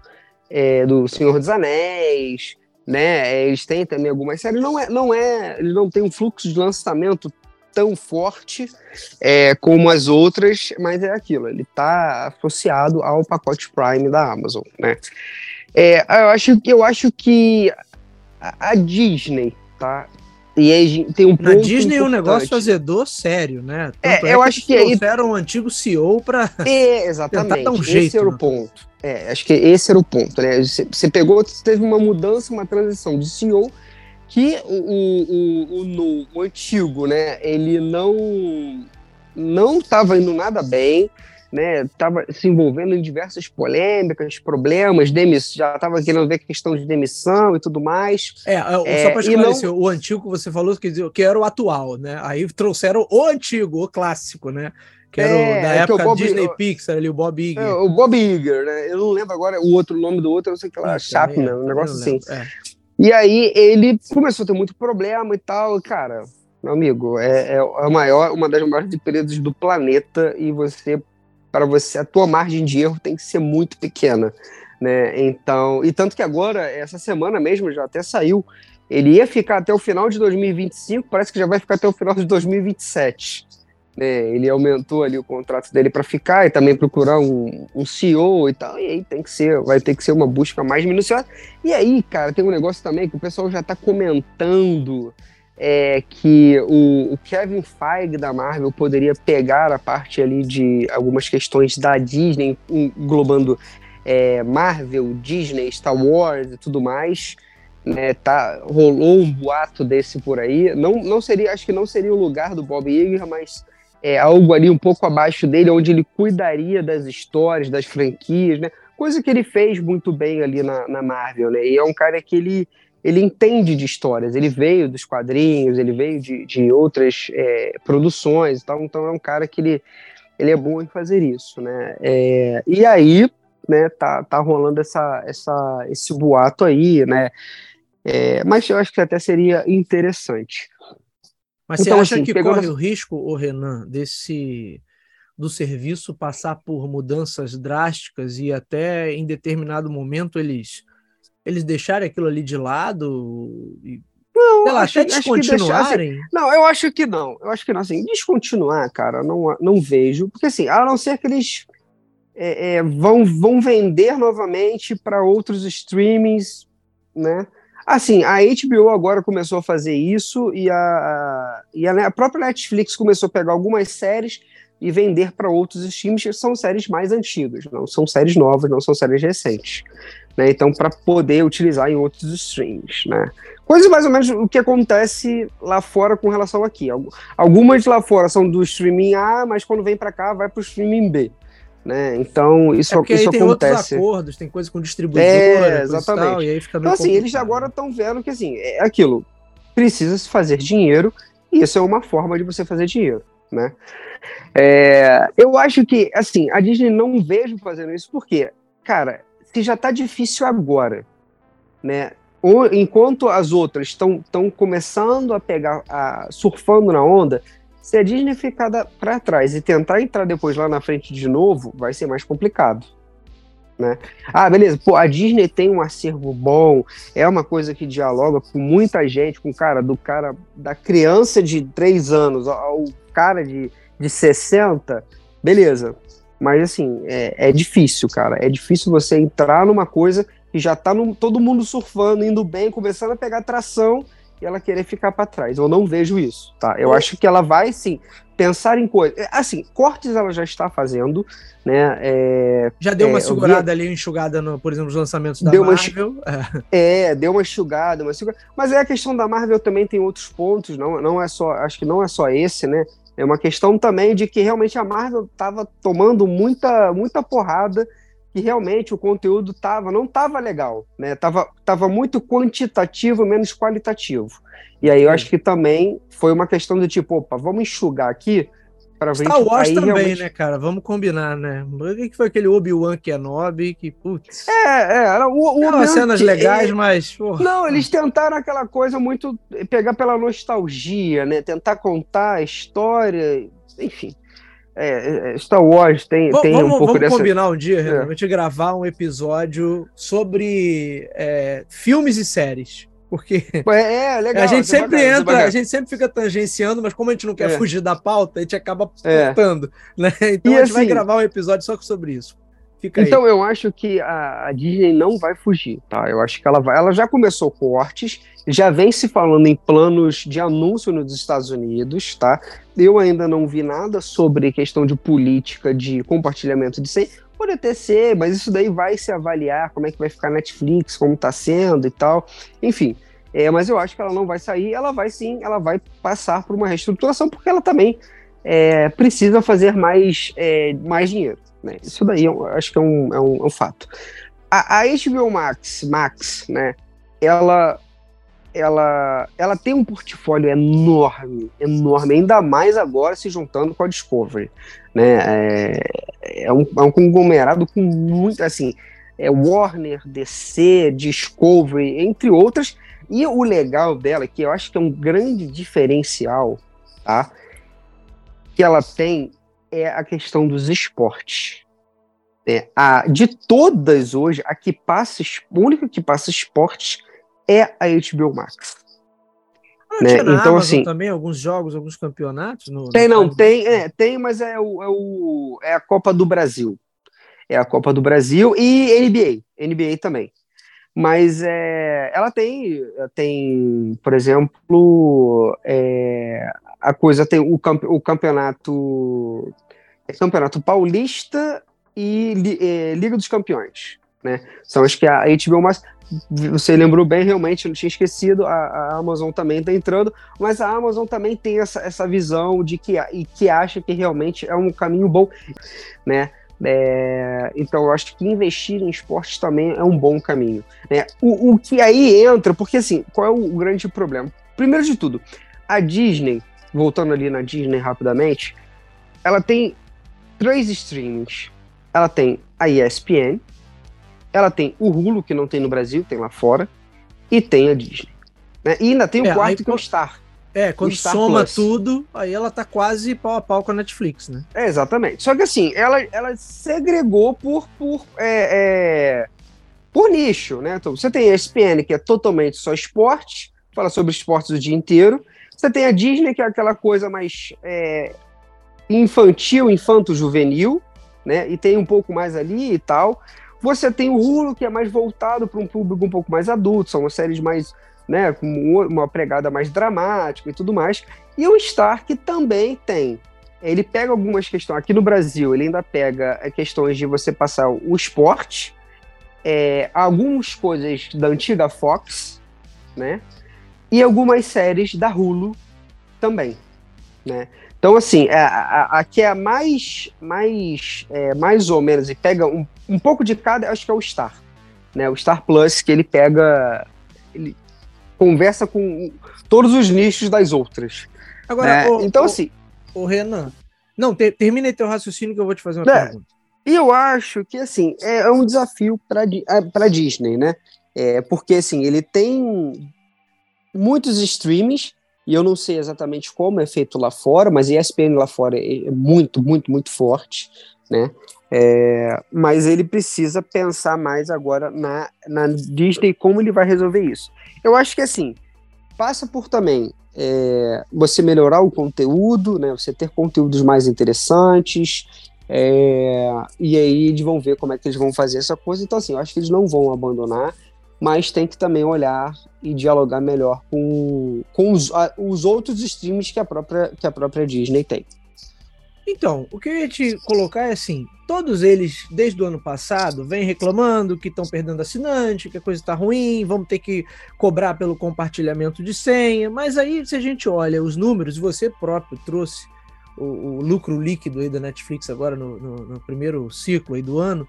é, do Senhor dos Anéis, né? Eles têm também algumas séries. Não é, não é, eles não têm um fluxo de lançamento tão forte é, como as outras, mas é aquilo, ele está associado ao pacote Prime da Amazon, né? É, eu, acho, eu acho que a, a Disney, tá? E aí tem um Na Disney é um negócio fazedor sério, né? É, Tanto é, eu acho que aí trouxeram o antigo CEO para é, exatamente. Dar um jeito, esse era o ponto. É, acho que esse era o ponto, né? Você pegou, teve uma mudança, uma transição de CEO que o, o, o, no, o antigo, né? Ele não não estava indo nada bem, né? Tava se envolvendo em diversas polêmicas, problemas, demiss... já estava querendo ver questão de demissão e tudo mais. É, é só para esclarecer, não... o antigo que você falou que, que era o atual, né? Aí trouxeram o antigo, o clássico, né? Que era é, o, da é época Bob, Disney o, Pixar ali, o Bob Iger. É, o Bob Iger, né? Eu não lembro agora o outro nome do outro, eu sei que lá, Chapman, um negócio assim. E aí ele começou a ter muito problema e tal, cara. Meu amigo, é, é a maior, uma das maiores empresas do planeta e você para você, a tua margem de erro tem que ser muito pequena, né? Então, e tanto que agora, essa semana mesmo, já até saiu, ele ia ficar até o final de 2025, parece que já vai ficar até o final de 2027. Né? Ele aumentou ali o contrato dele para ficar e também procurar um, um CEO e tal, e aí tem que ser, vai ter que ser uma busca mais minuciosa. E aí, cara, tem um negócio também que o pessoal já está comentando é que o, o, Kevin Feige da Marvel poderia pegar a parte ali de algumas questões da Disney, englobando é, Marvel, Disney, Star Wars e tudo mais. Né, tá, rolou um boato desse por aí. Não, não seria, acho que não seria o lugar do Bob Iger, mas é algo ali um pouco abaixo dele, onde ele cuidaria das histórias, das franquias, né? Coisa que ele fez muito bem ali na, na Marvel, né? E é um cara que ele ele entende de histórias, ele veio dos quadrinhos, ele veio de, de outras é, produções e tal, então é um cara que ele, ele é bom em fazer isso, né? É, e aí, né, tá, tá rolando essa, essa, esse boato aí, né? É, mas eu acho que até seria interessante. Mas então, você acha assim, que corre o risco, o Renan, desse do serviço passar por mudanças drásticas e até em determinado momento eles eles deixarem aquilo ali de lado e não, sei lá, acho, até descontinuarem? Deixar, assim, não, eu acho que não. Eu acho que não. Assim, descontinuar, cara, não, não vejo. Porque, assim, a não ser que eles é, é, vão, vão vender novamente para outros streamings, né? Assim, a HBO agora começou a fazer isso e a, e a, a própria Netflix começou a pegar algumas séries e vender para outros streams que são séries mais antigas, não são séries novas, não são séries recentes né? Então, para poder utilizar em outros streams, né? Coisa mais ou menos o que acontece lá fora com relação aqui. Algumas lá fora são do streaming A, mas quando vem para cá vai para o streaming B. Né? Então, isso, é isso tem acontece. Outros acordos, tem coisa com distribuidora, é, exatamente. Tal, e aí fica então, assim, complicado. eles agora estão vendo que assim, é aquilo. Precisa se fazer dinheiro, e isso é uma forma de você fazer dinheiro. Né? É, eu acho que, assim, a Disney não vejo fazendo isso porque, cara, se já está difícil agora, né? enquanto as outras estão começando a pegar, a, surfando na onda, se a Disney ficar para trás e tentar entrar depois lá na frente de novo, vai ser mais complicado. Né? Ah, beleza, pô, a Disney tem um acervo bom, é uma coisa que dialoga com muita gente, com cara, do cara, da criança de 3 anos ao cara de, de 60, beleza. Mas assim, é, é difícil, cara. É difícil você entrar numa coisa que já tá no, todo mundo surfando, indo bem, começando a pegar tração e ela querer ficar para trás. Eu não vejo isso, tá? Eu é. acho que ela vai, sim, pensar em coisas. É, assim, cortes ela já está fazendo, né? É, já deu uma é, segurada vi... ali, enxugada, no, por exemplo, nos lançamentos da deu Marvel. Uma, é. deu uma enxugada, uma enxugada. Mas é a questão da Marvel também tem outros pontos, não, não é só, acho que não é só esse, né? É uma questão também de que realmente a Marvel estava tomando muita, muita porrada que realmente o conteúdo tava, não estava legal, né? Tava, tava muito quantitativo, menos qualitativo. E aí eu acho que também foi uma questão de tipo, opa, vamos enxugar aqui para Star gente, Wars também, realmente... né, cara? Vamos combinar, né? O que foi aquele Obi-Wan Kenobi que, putz... É, é, era o, o Não, cenas que, legais, mas... Porra. Não, eles tentaram aquela coisa muito... Pegar pela nostalgia, né? Tentar contar a história, enfim. É, é Star Wars tem, tem vamos, um pouco vamos dessa... combinar um dia, é. realmente, gravar um episódio sobre é, filmes e séries. Porque é, é, legal, a gente sempre bacana, entra, a gente sempre fica tangenciando, mas como a gente não quer é. fugir da pauta, a gente acaba cortando, né? Então e a gente assim, vai gravar um episódio só sobre isso. Fica então aí. eu acho que a, a, Disney não vai fugir, tá? Eu acho que ela vai. Ela já começou cortes, já vem se falando em planos de anúncio nos Estados Unidos, tá? Eu ainda não vi nada sobre questão de política de compartilhamento de senha. Pode até ser, mas isso daí vai se avaliar, como é que vai ficar Netflix, como tá sendo e tal. Enfim, é, mas eu acho que ela não vai sair, ela vai sim, ela vai passar por uma reestruturação, porque ela também é, precisa fazer mais, é, mais dinheiro. Né? Isso daí eu acho que é um, é um, é um fato. A, a, HBO Max, Max, né? Ela, ela, ela tem um portfólio enorme, enorme, ainda mais agora se juntando com a Discovery, né? É, é, um, é um conglomerado com muito, assim, é Warner, DC, Discovery, entre outras. E o legal dela, que eu acho que é um grande diferencial, tá? Que ela tem é a questão dos esportes. É, a, de todas hoje, a que passa, a única que passa esportes é a HBO Max. Ah, né? Então, assim, também alguns jogos, alguns campeonatos. No, tem, no não, tem, é, tem, mas é, o, é, o, é a Copa do Brasil. É a Copa do Brasil e NBA, NBA também. Mas é, ela tem, tem, por exemplo, é, a coisa tem o, o campeonato é campeonato paulista e é, Liga dos Campeões, né? São acho que a HBO mais você lembrou bem, realmente, não tinha esquecido, a, a Amazon também está entrando, mas a Amazon também tem essa, essa visão de que, e que acha que realmente é um caminho bom, né? É, então eu acho que investir em esportes também é um bom caminho. Né? O, o que aí entra, porque assim, qual é o grande problema? Primeiro de tudo, a Disney voltando ali na Disney rapidamente, ela tem três streamings. Ela tem a ESPN, ela tem o Hulu, que não tem no Brasil, tem lá fora, e tem a Disney. Né? E ainda tem o é, quarto aí, que é o Star. É, quando Star soma Plus. tudo, aí ela tá quase pau a pau com a Netflix, né? É, exatamente. Só que assim, ela, ela segregou por, por, é, é, por nicho, né? Então, você tem a ESPN, que é totalmente só esporte, fala sobre esportes o dia inteiro. Você tem a Disney, que é aquela coisa mais é, infantil, infanto-juvenil, né? E tem um pouco mais ali e tal. Você tem o Hulu, que é mais voltado para um público um pouco mais adulto, são séries mais, né, com uma pregada mais dramática e tudo mais. E o Star, que também tem. Ele pega algumas questões. Aqui no Brasil, ele ainda pega é, questões de você passar o esporte, é, algumas coisas da antiga Fox, né? E algumas séries da Hulu também, né? Então, assim, a, a, a que é a mais, mais, é, mais ou menos, e pega um, um pouco de cada, acho que é o Star, né? O Star Plus, que ele pega, ele conversa com todos os nichos das outras. Agora, né? o, então, o, assim... O Renan, não, te, termina aí teu raciocínio que eu vou te fazer uma é, pergunta. E eu acho que, assim, é, é um desafio para Disney, né? É, porque, assim, ele tem muitos streams, e eu não sei exatamente como é feito lá fora, mas ESPN lá fora é muito, muito, muito forte, né? É, mas ele precisa pensar mais agora na, na Disney como ele vai resolver isso. Eu acho que assim passa por também é, você melhorar o conteúdo, né? Você ter conteúdos mais interessantes. É, e aí eles vão ver como é que eles vão fazer essa coisa. Então, assim, eu acho que eles não vão abandonar mas tem que também olhar e dialogar melhor com, com os, a, os outros streams que a, própria, que a própria Disney tem. Então, o que eu ia te colocar é assim: todos eles, desde o ano passado, vêm reclamando que estão perdendo assinante, que a coisa está ruim, vamos ter que cobrar pelo compartilhamento de senha. Mas aí, se a gente olha os números, você próprio trouxe o, o lucro líquido aí da Netflix agora no, no, no primeiro ciclo aí do ano,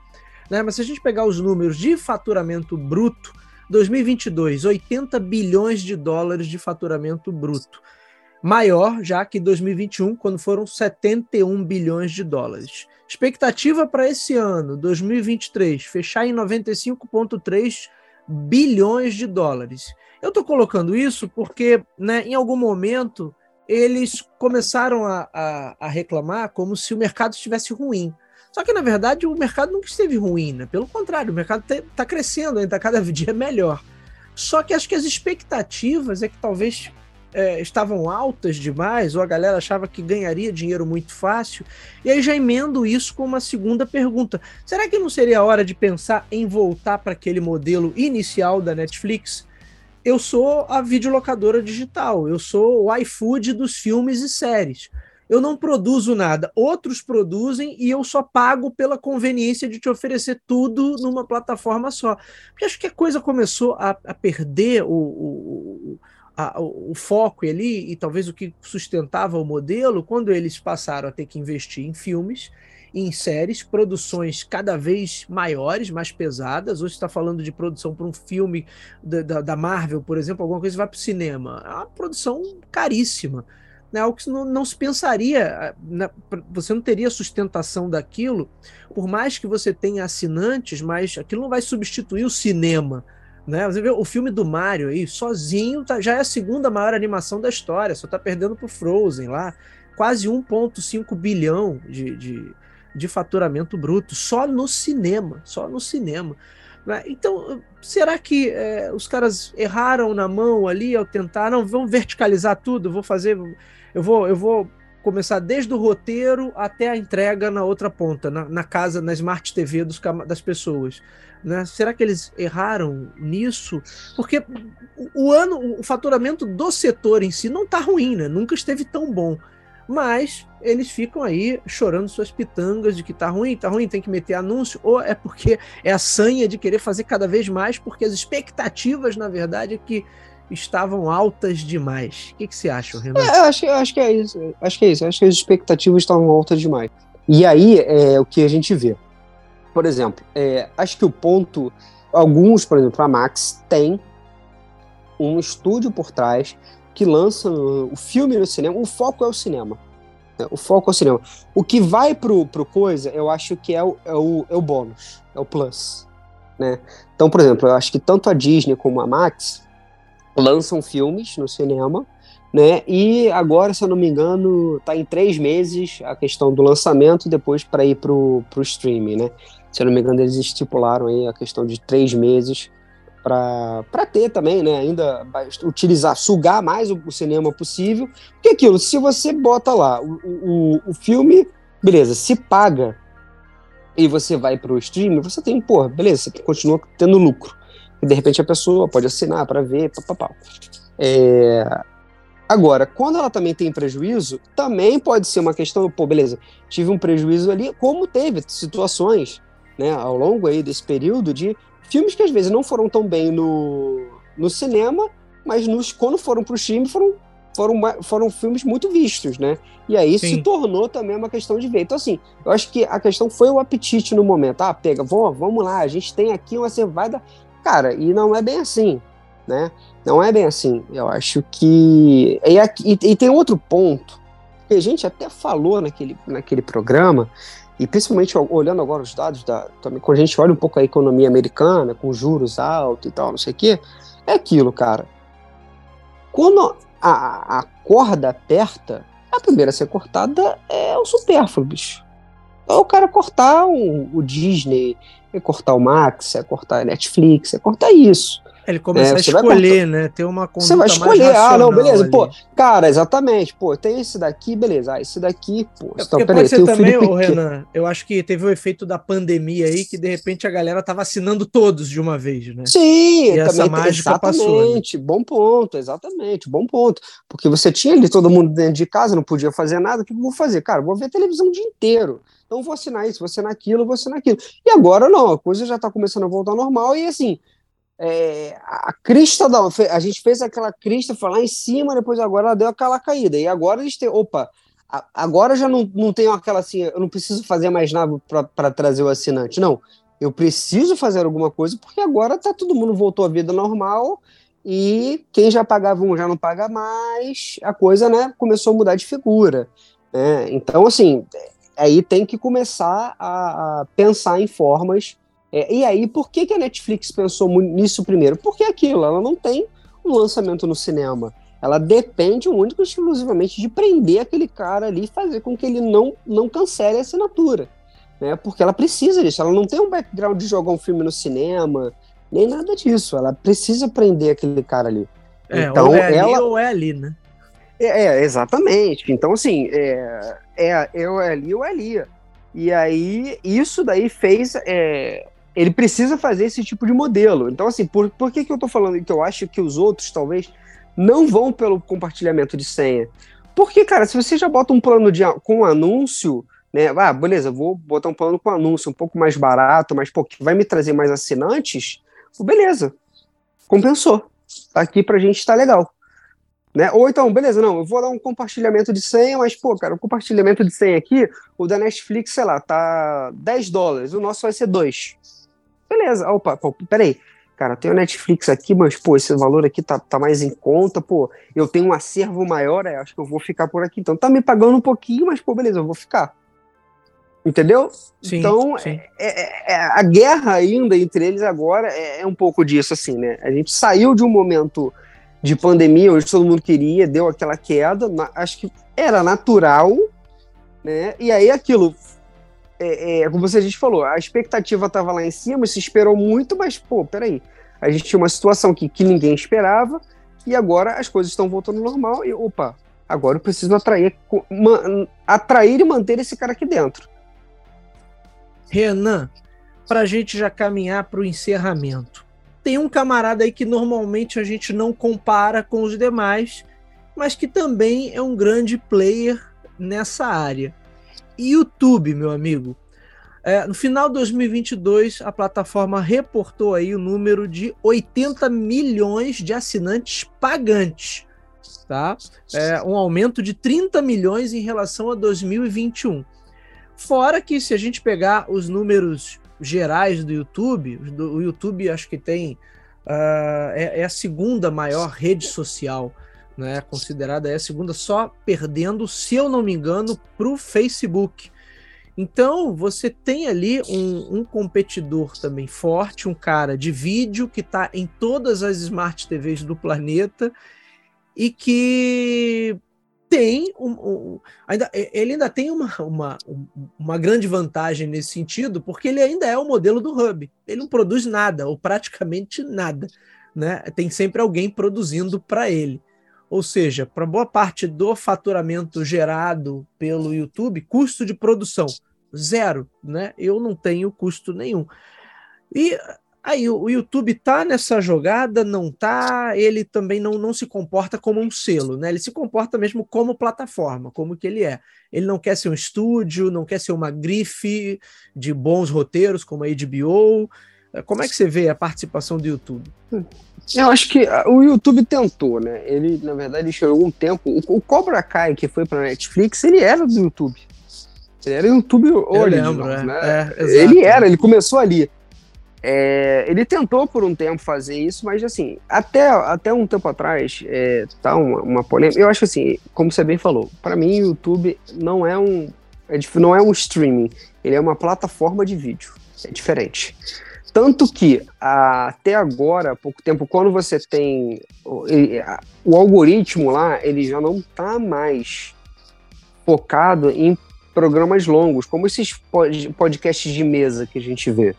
né? Mas se a gente pegar os números de faturamento bruto, 2022, 80 bilhões de dólares de faturamento bruto. Maior já que 2021, quando foram 71 bilhões de dólares. Expectativa para esse ano, 2023, fechar em 95,3 bilhões de dólares. Eu estou colocando isso porque, né, em algum momento, eles começaram a, a, a reclamar como se o mercado estivesse ruim. Só que, na verdade, o mercado nunca esteve ruim, né? Pelo contrário, o mercado está crescendo, está cada dia melhor. Só que acho que as expectativas é que talvez é, estavam altas demais, ou a galera achava que ganharia dinheiro muito fácil. E aí já emendo isso com uma segunda pergunta: será que não seria a hora de pensar em voltar para aquele modelo inicial da Netflix? Eu sou a videolocadora digital, eu sou o iFood dos filmes e séries eu não produzo nada, outros produzem e eu só pago pela conveniência de te oferecer tudo numa plataforma só. Porque acho que a coisa começou a, a perder o, o, a, o, foco ali e talvez o que sustentava o modelo quando eles passaram a ter que investir em filmes em séries, produções cada vez maiores, mais pesadas. Hoje está falando de produção para um filme da, da, da, Marvel, por exemplo, alguma coisa vai para o cinema. É uma produção caríssima né, algo que não, não se pensaria, né, você não teria sustentação daquilo, por mais que você tenha assinantes, mas aquilo não vai substituir o cinema. Né? Você vê o filme do Mario aí, sozinho, tá, já é a segunda maior animação da história, só está perdendo para Frozen lá, quase 1,5 bilhão de, de, de faturamento bruto, só no cinema, só no cinema. Né? Então, será que é, os caras erraram na mão ali ao tentar, não, vamos verticalizar tudo, vou fazer eu vou, eu vou começar desde o roteiro até a entrega na outra ponta, na, na casa, na Smart TV dos, das pessoas. Né? Será que eles erraram nisso? Porque o, o ano, o faturamento do setor em si não está ruim, né? Nunca esteve tão bom. Mas eles ficam aí chorando suas pitangas de que tá ruim, tá ruim, tem que meter anúncio, ou é porque é a sanha de querer fazer cada vez mais, porque as expectativas, na verdade, é que estavam altas demais. O que, que você acha, Renan? É, eu acho, eu acho que é isso. Acho que é isso. Acho que as expectativas estavam altas demais. E aí é o que a gente vê. Por exemplo, é, acho que o ponto. Alguns, por exemplo, a Max tem um estúdio por trás que lança o filme no cinema. O foco é o cinema. Né? O foco é o cinema. O que vai pro, pro coisa, eu acho que é o, é o, é o bônus, é o plus. Né? Então, por exemplo, eu acho que tanto a Disney como a Max lançam filmes no cinema, né? E agora, se eu não me engano, tá em três meses a questão do lançamento, depois para ir pro, pro streaming, né? Se eu não me engano, eles estipularam aí a questão de três meses para ter também, né? Ainda utilizar, sugar mais o, o, cinema possível. Porque aquilo, se você bota lá o, o, o filme, beleza, se paga e você vai pro streaming, você tem, pô, beleza, você continua tendo lucro e de repente a pessoa pode assinar para ver, papapá. É... Agora, quando ela também tem prejuízo, também pode ser uma questão, pô, beleza, tive um prejuízo ali, como teve situações, né, ao longo aí desse período de filmes que às vezes não foram tão bem no, no cinema, mas nos, quando foram para o stream foram, foram, foram filmes muito vistos, né? E aí Sim. se tornou também uma questão de ver. Então, assim, eu acho que a questão foi o apetite no momento. Ah, pega, vamos, vamos lá, a gente tem aqui uma cevada Cara, e não é bem assim, né? Não é bem assim. Eu acho que. E, aqui, e, tem outro ponto, que a gente até falou naquele, naquele programa, e principalmente olhando agora os dados da. Também, quando a gente olha um pouco a economia americana, com juros altos e tal, não sei o quê, é aquilo, cara. Quando a, a corda aperta, a primeira a ser cortada é o supérfluo, bicho. É o cara cortar o Disney, é cortar o Max, é cortar a Netflix, é cortar isso. Ele começa é, a escolher, né? Ter uma conduta Você vai escolher, ah, não, beleza. Ali. Pô, cara, exatamente. Pô, tem esse daqui, beleza. Ah, esse daqui, pô. É então, pode ser também, ô, Renan, eu acho que teve o efeito da pandemia aí, que de repente a galera tava assinando todos de uma vez, né? Sim, e essa mágica exatamente. Passou, né? Bom ponto, exatamente, bom ponto. Porque você tinha ali todo mundo dentro de casa, não podia fazer nada, o que eu vou fazer? Cara, vou ver televisão o dia inteiro. Então vou assinar isso, vou assinar aquilo, vou assinar aquilo. E agora não, a coisa já está começando a voltar ao normal e assim, é, a crista da. A gente fez aquela crista, foi lá em cima, depois agora ela deu aquela caída. E agora gente tem. Opa, agora já não, não tenho aquela assim, eu não preciso fazer mais nada para trazer o assinante. Não. Eu preciso fazer alguma coisa, porque agora tá todo mundo voltou à vida normal e quem já pagava um já não paga mais, a coisa né, começou a mudar de figura. Né? Então, assim, aí tem que começar a, a pensar em formas. É, e aí, por que, que a Netflix pensou nisso primeiro? Porque aquilo, ela não tem um lançamento no cinema. Ela depende único e exclusivamente de prender aquele cara ali e fazer com que ele não, não cancele a assinatura. Né? Porque ela precisa disso. Ela não tem um background de jogar um filme no cinema, nem nada disso. Ela precisa prender aquele cara ali. É, então, ou é ali ela... ou é ali, né? É, é exatamente. Então, assim, é, é, é ali ou ali. E aí, isso daí fez. É, ele precisa fazer esse tipo de modelo. Então, assim, por, por que, que eu tô falando que eu acho que os outros talvez não vão pelo compartilhamento de senha? Porque, cara, se você já bota um plano de, com anúncio, né? Ah, beleza, vou botar um plano com anúncio um pouco mais barato, mas pô, que vai me trazer mais assinantes, beleza, compensou. Tá aqui pra gente tá legal. Né? Ou então, beleza, não, eu vou dar um compartilhamento de senha, mas, pô, cara, o compartilhamento de senha aqui, o da Netflix, sei lá, tá 10 dólares, o nosso vai ser 2. Beleza, opa, pô, peraí, cara, tem o Netflix aqui, mas, pô, esse valor aqui tá, tá mais em conta, pô, eu tenho um acervo maior, é, acho que eu vou ficar por aqui. Então, tá me pagando um pouquinho, mas, pô, beleza, eu vou ficar. Entendeu? Sim, então, sim. É, é, é a guerra ainda entre eles agora é, é um pouco disso, assim, né? A gente saiu de um momento de pandemia, onde todo mundo queria, deu aquela queda, acho que era natural, né? E aí aquilo, é, é, como você a gente falou, a expectativa estava lá em cima, se esperou muito, mas, pô, peraí, a gente tinha uma situação que, que ninguém esperava, e agora as coisas estão voltando ao normal, e opa, agora eu preciso atrair, atrair e manter esse cara aqui dentro. Renan, para a gente já caminhar para o encerramento. Tem um camarada aí que normalmente a gente não compara com os demais, mas que também é um grande player nessa área. YouTube, meu amigo. É, no final de 2022, a plataforma reportou aí o número de 80 milhões de assinantes pagantes, tá? É, um aumento de 30 milhões em relação a 2021. Fora que se a gente pegar os números gerais do YouTube, do, o YouTube acho que tem uh, é, é, a segunda maior rede social, né? Considerada é a segunda, só perdendo, se eu não me engano, para o Facebook. Então você tem ali um, um, competidor também forte, um cara de vídeo que está em todas as smart TVs do planeta e que tem um, um, ainda, ele ainda tem uma, uma, uma grande vantagem nesse sentido, porque ele ainda é o modelo do hub. Ele não produz nada, ou praticamente nada. Né? Tem sempre alguém produzindo para ele. Ou seja, para boa parte do faturamento gerado pelo YouTube, custo de produção zero, né? Eu não tenho custo nenhum. E Aí o, YouTube tá nessa jogada, não tá, ele também não, não se comporta como um selo, né? Ele se comporta mesmo como plataforma, como que ele é. Ele não quer ser um estúdio, não quer ser uma grife de bons roteiros como a HBO. Como é que você vê a participação do YouTube? Eu acho que o YouTube tentou, né? Ele, na verdade, chegou um tempo. O, Cobra Kai, que foi para Netflix, ele era do YouTube. Ele era YouTube original, lembro, é. né? É, ele era, ele começou ali. É, ele tentou por um tempo fazer isso, mas assim, até, até um tempo atrás, é, tá uma, uma polêmica. Eu acho assim, como você bem falou, para mim o YouTube não é um é, não é um streaming, ele é uma plataforma de vídeo, é diferente. Tanto que até agora, há pouco tempo, quando você tem o, algoritmo lá, ele já não tá mais focado em programas longos, como esses podcasts de mesa que a gente vê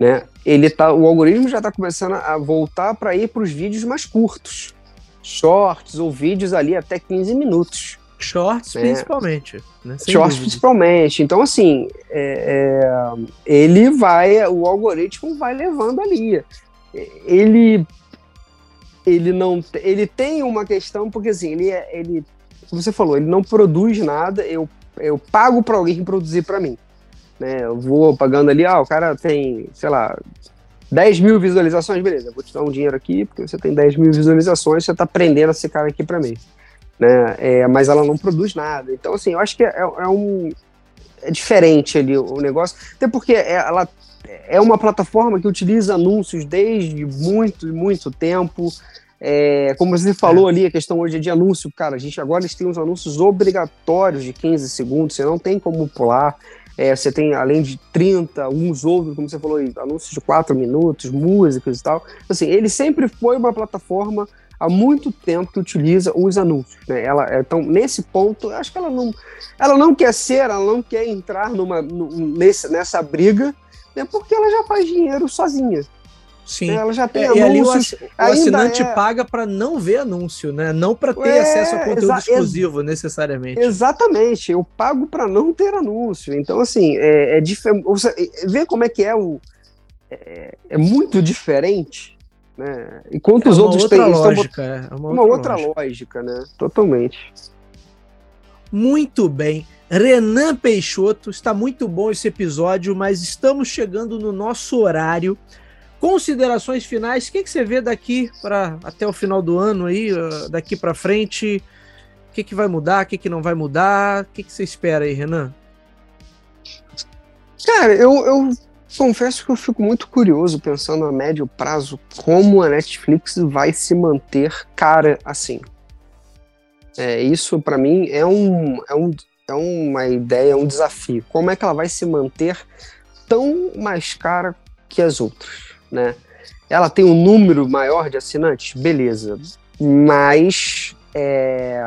né? Ele tá, o algoritmo já está começando a voltar para ir para os vídeos mais curtos, shorts ou vídeos ali até 15 minutos. Shorts né? principalmente. Né? Shorts dúvida. principalmente. Então, assim, é, é, ele vai, o algoritmo vai levando ali. Ele, ele não, ele tem uma questão porque assim, ele, é, ele, como você falou, ele não produz nada. Eu, eu pago para alguém produzir para mim né? Eu vou pagando ali, ah, o cara tem, sei lá, 10 mil visualizações, beleza, vou te dar um dinheiro aqui, porque você tem 10 mil visualizações, você tá prendendo esse cara aqui para mim. Né? É, mas ela não produz nada. Então, assim, eu acho que é, é um. É diferente ali o negócio, até porque é, ela é uma plataforma que utiliza anúncios desde muito, muito tempo. É, como você falou ali, a questão hoje é de anúncio, cara, a gente agora eles têm uns anúncios obrigatórios de 15 segundos, você não tem como pular. É, você tem, além de 30, uns outros, como você falou, anúncios de 4 minutos, músicas e tal. Assim, ele sempre foi uma plataforma há muito tempo que utiliza os anúncios. Né? Ela, então, nesse ponto, acho que ela não, ela não quer ser, ela não quer entrar numa, nesse, nessa briga, né? porque ela já faz dinheiro sozinha. Sim. Ela já tem é, anúncios. O, assinante é... paga para não ver anúncio, né? Não para ter é, acesso a conteúdo exclusivo, necessariamente. Exatamente. Eu pago para não ter anúncio. Então, assim, é, é diferente. Vê como é que é o. É, é muito diferente. Né? Enquanto é os outros têm. Lógica, é uma, uma outra, lógica. lógica, né? Totalmente. Muito bem. Renan Peixoto, está muito bom esse episódio, mas estamos chegando no nosso horário. Considerações finais, o que, que você vê daqui para até o final do ano aí, ah, daqui para frente? O que, que vai mudar, o que, que não vai mudar? O que, que você espera aí, Renan? Cara, eu, eu confesso que eu fico muito curioso pensando a médio prazo como a Netflix vai se manter cara assim. É, isso para mim é, um, é, um, é uma ideia, é um desafio. Como é que ela vai se manter tão mais cara que as outras? né? Ela tem um número maior de assinantes, beleza. Mas é,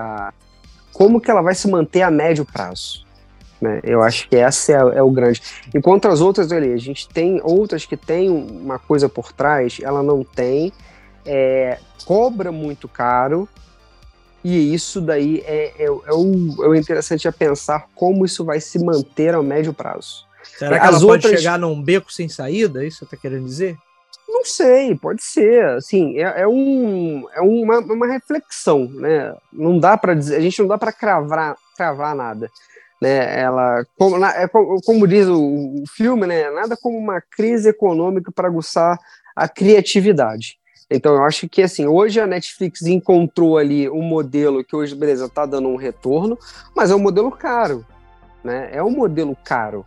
como que ela vai se manter a médio prazo? Né? Eu acho que essa é, é, o grande. Enquanto as outras ali, a gente tem outras que tem uma coisa por trás, ela não tem, é, cobra muito caro, e isso daí é, é, é, o, é o interessante a pensar como isso vai se manter ao médio prazo. Será que As ela outras... pode chegar num beco sem saída? É isso você está querendo dizer? Não sei, pode ser. Assim, é, é um, é uma, uma reflexão, né? Não dá para dizer, a gente não dá para cravar, cravar nada. Né, ela, como, é, como diz o, o filme, né, nada como uma crise econômica para aguçar a criatividade. Então, eu acho que, assim, hoje a Netflix encontrou ali um modelo que hoje, beleza, está dando um retorno, mas é um modelo caro, né? É um modelo caro.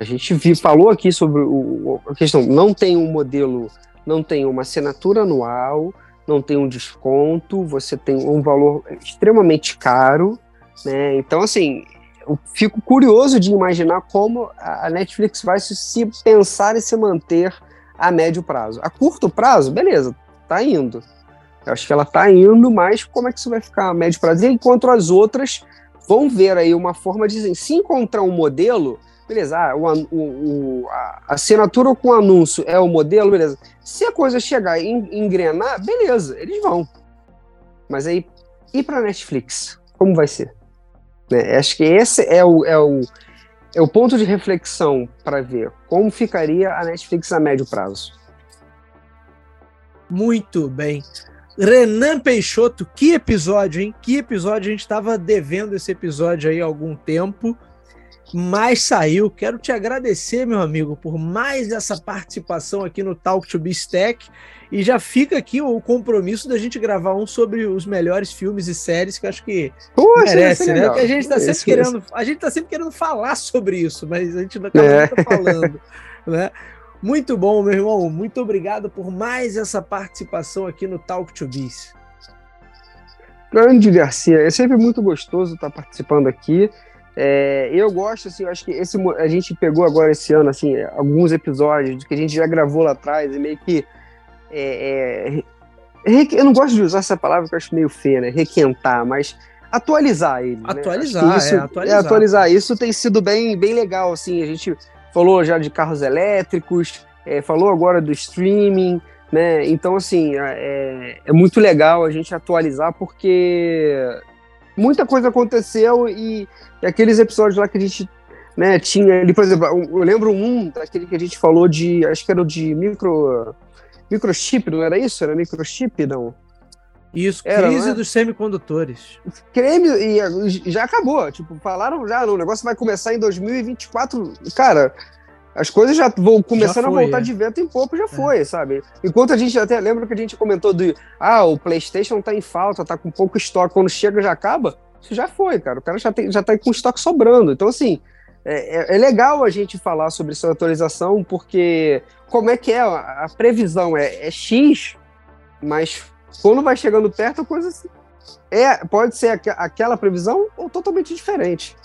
A gente viu, falou aqui sobre o, a questão, não tem um modelo, não tem uma assinatura anual, não tem um desconto, você tem um valor extremamente caro, né? Então, assim, eu fico curioso de imaginar como a Netflix vai se, pensar e se manter a médio prazo. A curto prazo, beleza, tá indo. Eu acho que ela tá indo, mas como é que isso vai ficar a médio prazo? Enquanto as outras vão ver aí uma forma de se encontrar um modelo beleza, ah, o, o, a assinatura com anúncio é o modelo, beleza. Se a coisa chegar e engrenar, beleza, eles vão. Mas aí, e para Netflix? Como vai ser? Né? Acho que esse é o, é o, é o ponto de reflexão para ver como ficaria a Netflix a médio prazo. Muito bem. Renan Peixoto, que episódio, hein? Que episódio? A gente estava devendo esse episódio aí há algum tempo mas saiu. Quero te agradecer, meu amigo, por mais essa participação aqui no Talk to Be Stack. E já fica aqui o compromisso da gente gravar um sobre os melhores filmes e séries que acho que Poxa, merece, né? Porque a gente está sempre isso, querendo, isso. a gente tá sempre querendo falar sobre isso, mas a gente não acaba é. falando, né? Muito bom, meu irmão. Muito obrigado por mais essa participação aqui no Talk to Biz. Grande Garcia, é sempre muito gostoso estar participando aqui. É, eu gosto, assim, eu acho que esse, a gente pegou agora esse ano, assim, alguns episódios que a gente já gravou lá atrás, e meio que. É, é, eu não gosto de usar essa palavra que eu acho meio feia, né? Requentar, mas atualizar ele. Né? Atualizar, né? isso, é, atualizar. É, atualizar. Isso tem sido bem, bem legal, assim. A gente falou já de carros elétricos, é, falou agora do streaming, né? Então, assim, é, é muito legal a gente atualizar, porque muita coisa aconteceu e, e, aqueles episódios lá que a gente né, tinha ali, por exemplo, eu lembro um daquele que a gente falou de, acho que era o de micro microchip, não era isso? Era microchip, não? Isso, era, crise é? dos semicondutores. Creme, e já acabou, tipo, falaram já, o negócio vai começar em 2024, cara, as coisas já vão começando já foi, a voltar é. de vento em pouco, já é. foi, sabe? Enquanto a gente até lembra que a gente comentou do ah, o PlayStation tá em falta, tá com pouco estoque, quando chega já acaba. Isso já foi, cara. O cara já, tem, já tá com estoque sobrando. Então, assim, é, é, é legal a gente falar sobre essa atualização, porque como é que é? A, a previsão é, é, X, mas quando vai chegando perto, a coisa assim, é, pode ser aqu aquela previsão ou totalmente diferente.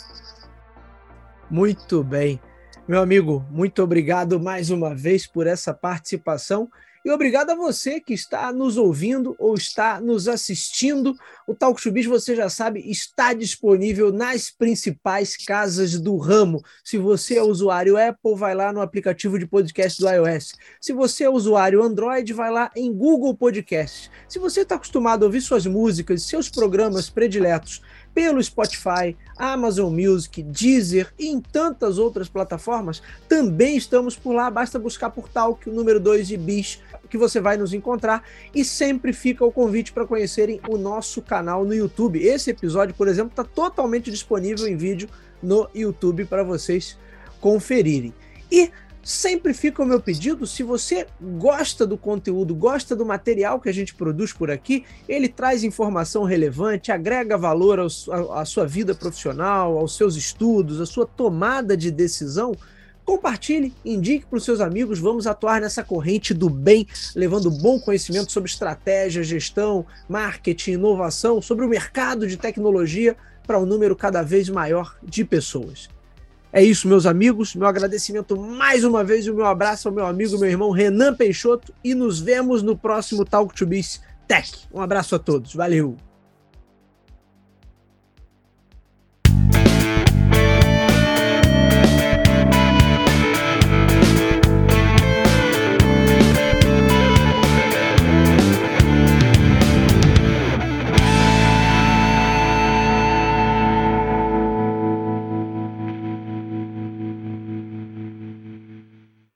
Muito bem. Meu amigo, muito obrigado mais uma vez por essa participação. E obrigado a você que está nos ouvindo ou está nos assistindo. O Talk Biz, você já sabe, está disponível nas principais casas do ramo. Se você é usuário Apple, vai lá no aplicativo de podcast do iOS. Se você é usuário Android, vai lá em Google Podcast. Se você está acostumado a ouvir suas músicas, seus programas prediletos pelo Spotify, Amazon Music, Deezer e em tantas outras plataformas, também estamos por lá. Basta buscar por Talk, o número 2 de Bis, que você vai nos encontrar. E sempre fica o convite para conhecerem o nosso canal no YouTube. Esse episódio, por exemplo, está totalmente disponível em vídeo no YouTube para vocês conferirem. E Sempre fica o meu pedido, se você gosta do conteúdo, gosta do material que a gente produz por aqui, ele traz informação relevante, agrega valor à sua vida profissional, aos seus estudos, à sua tomada de decisão, compartilhe, indique para os seus amigos, vamos atuar nessa corrente do bem, levando bom conhecimento sobre estratégia, gestão, marketing, inovação, sobre o mercado de tecnologia para um número cada vez maior de pessoas. É isso, meus amigos. Meu agradecimento mais uma vez e o meu abraço ao meu amigo, meu irmão Renan Peixoto. E nos vemos no próximo Talk to Biz Tech. Um abraço a todos. Valeu!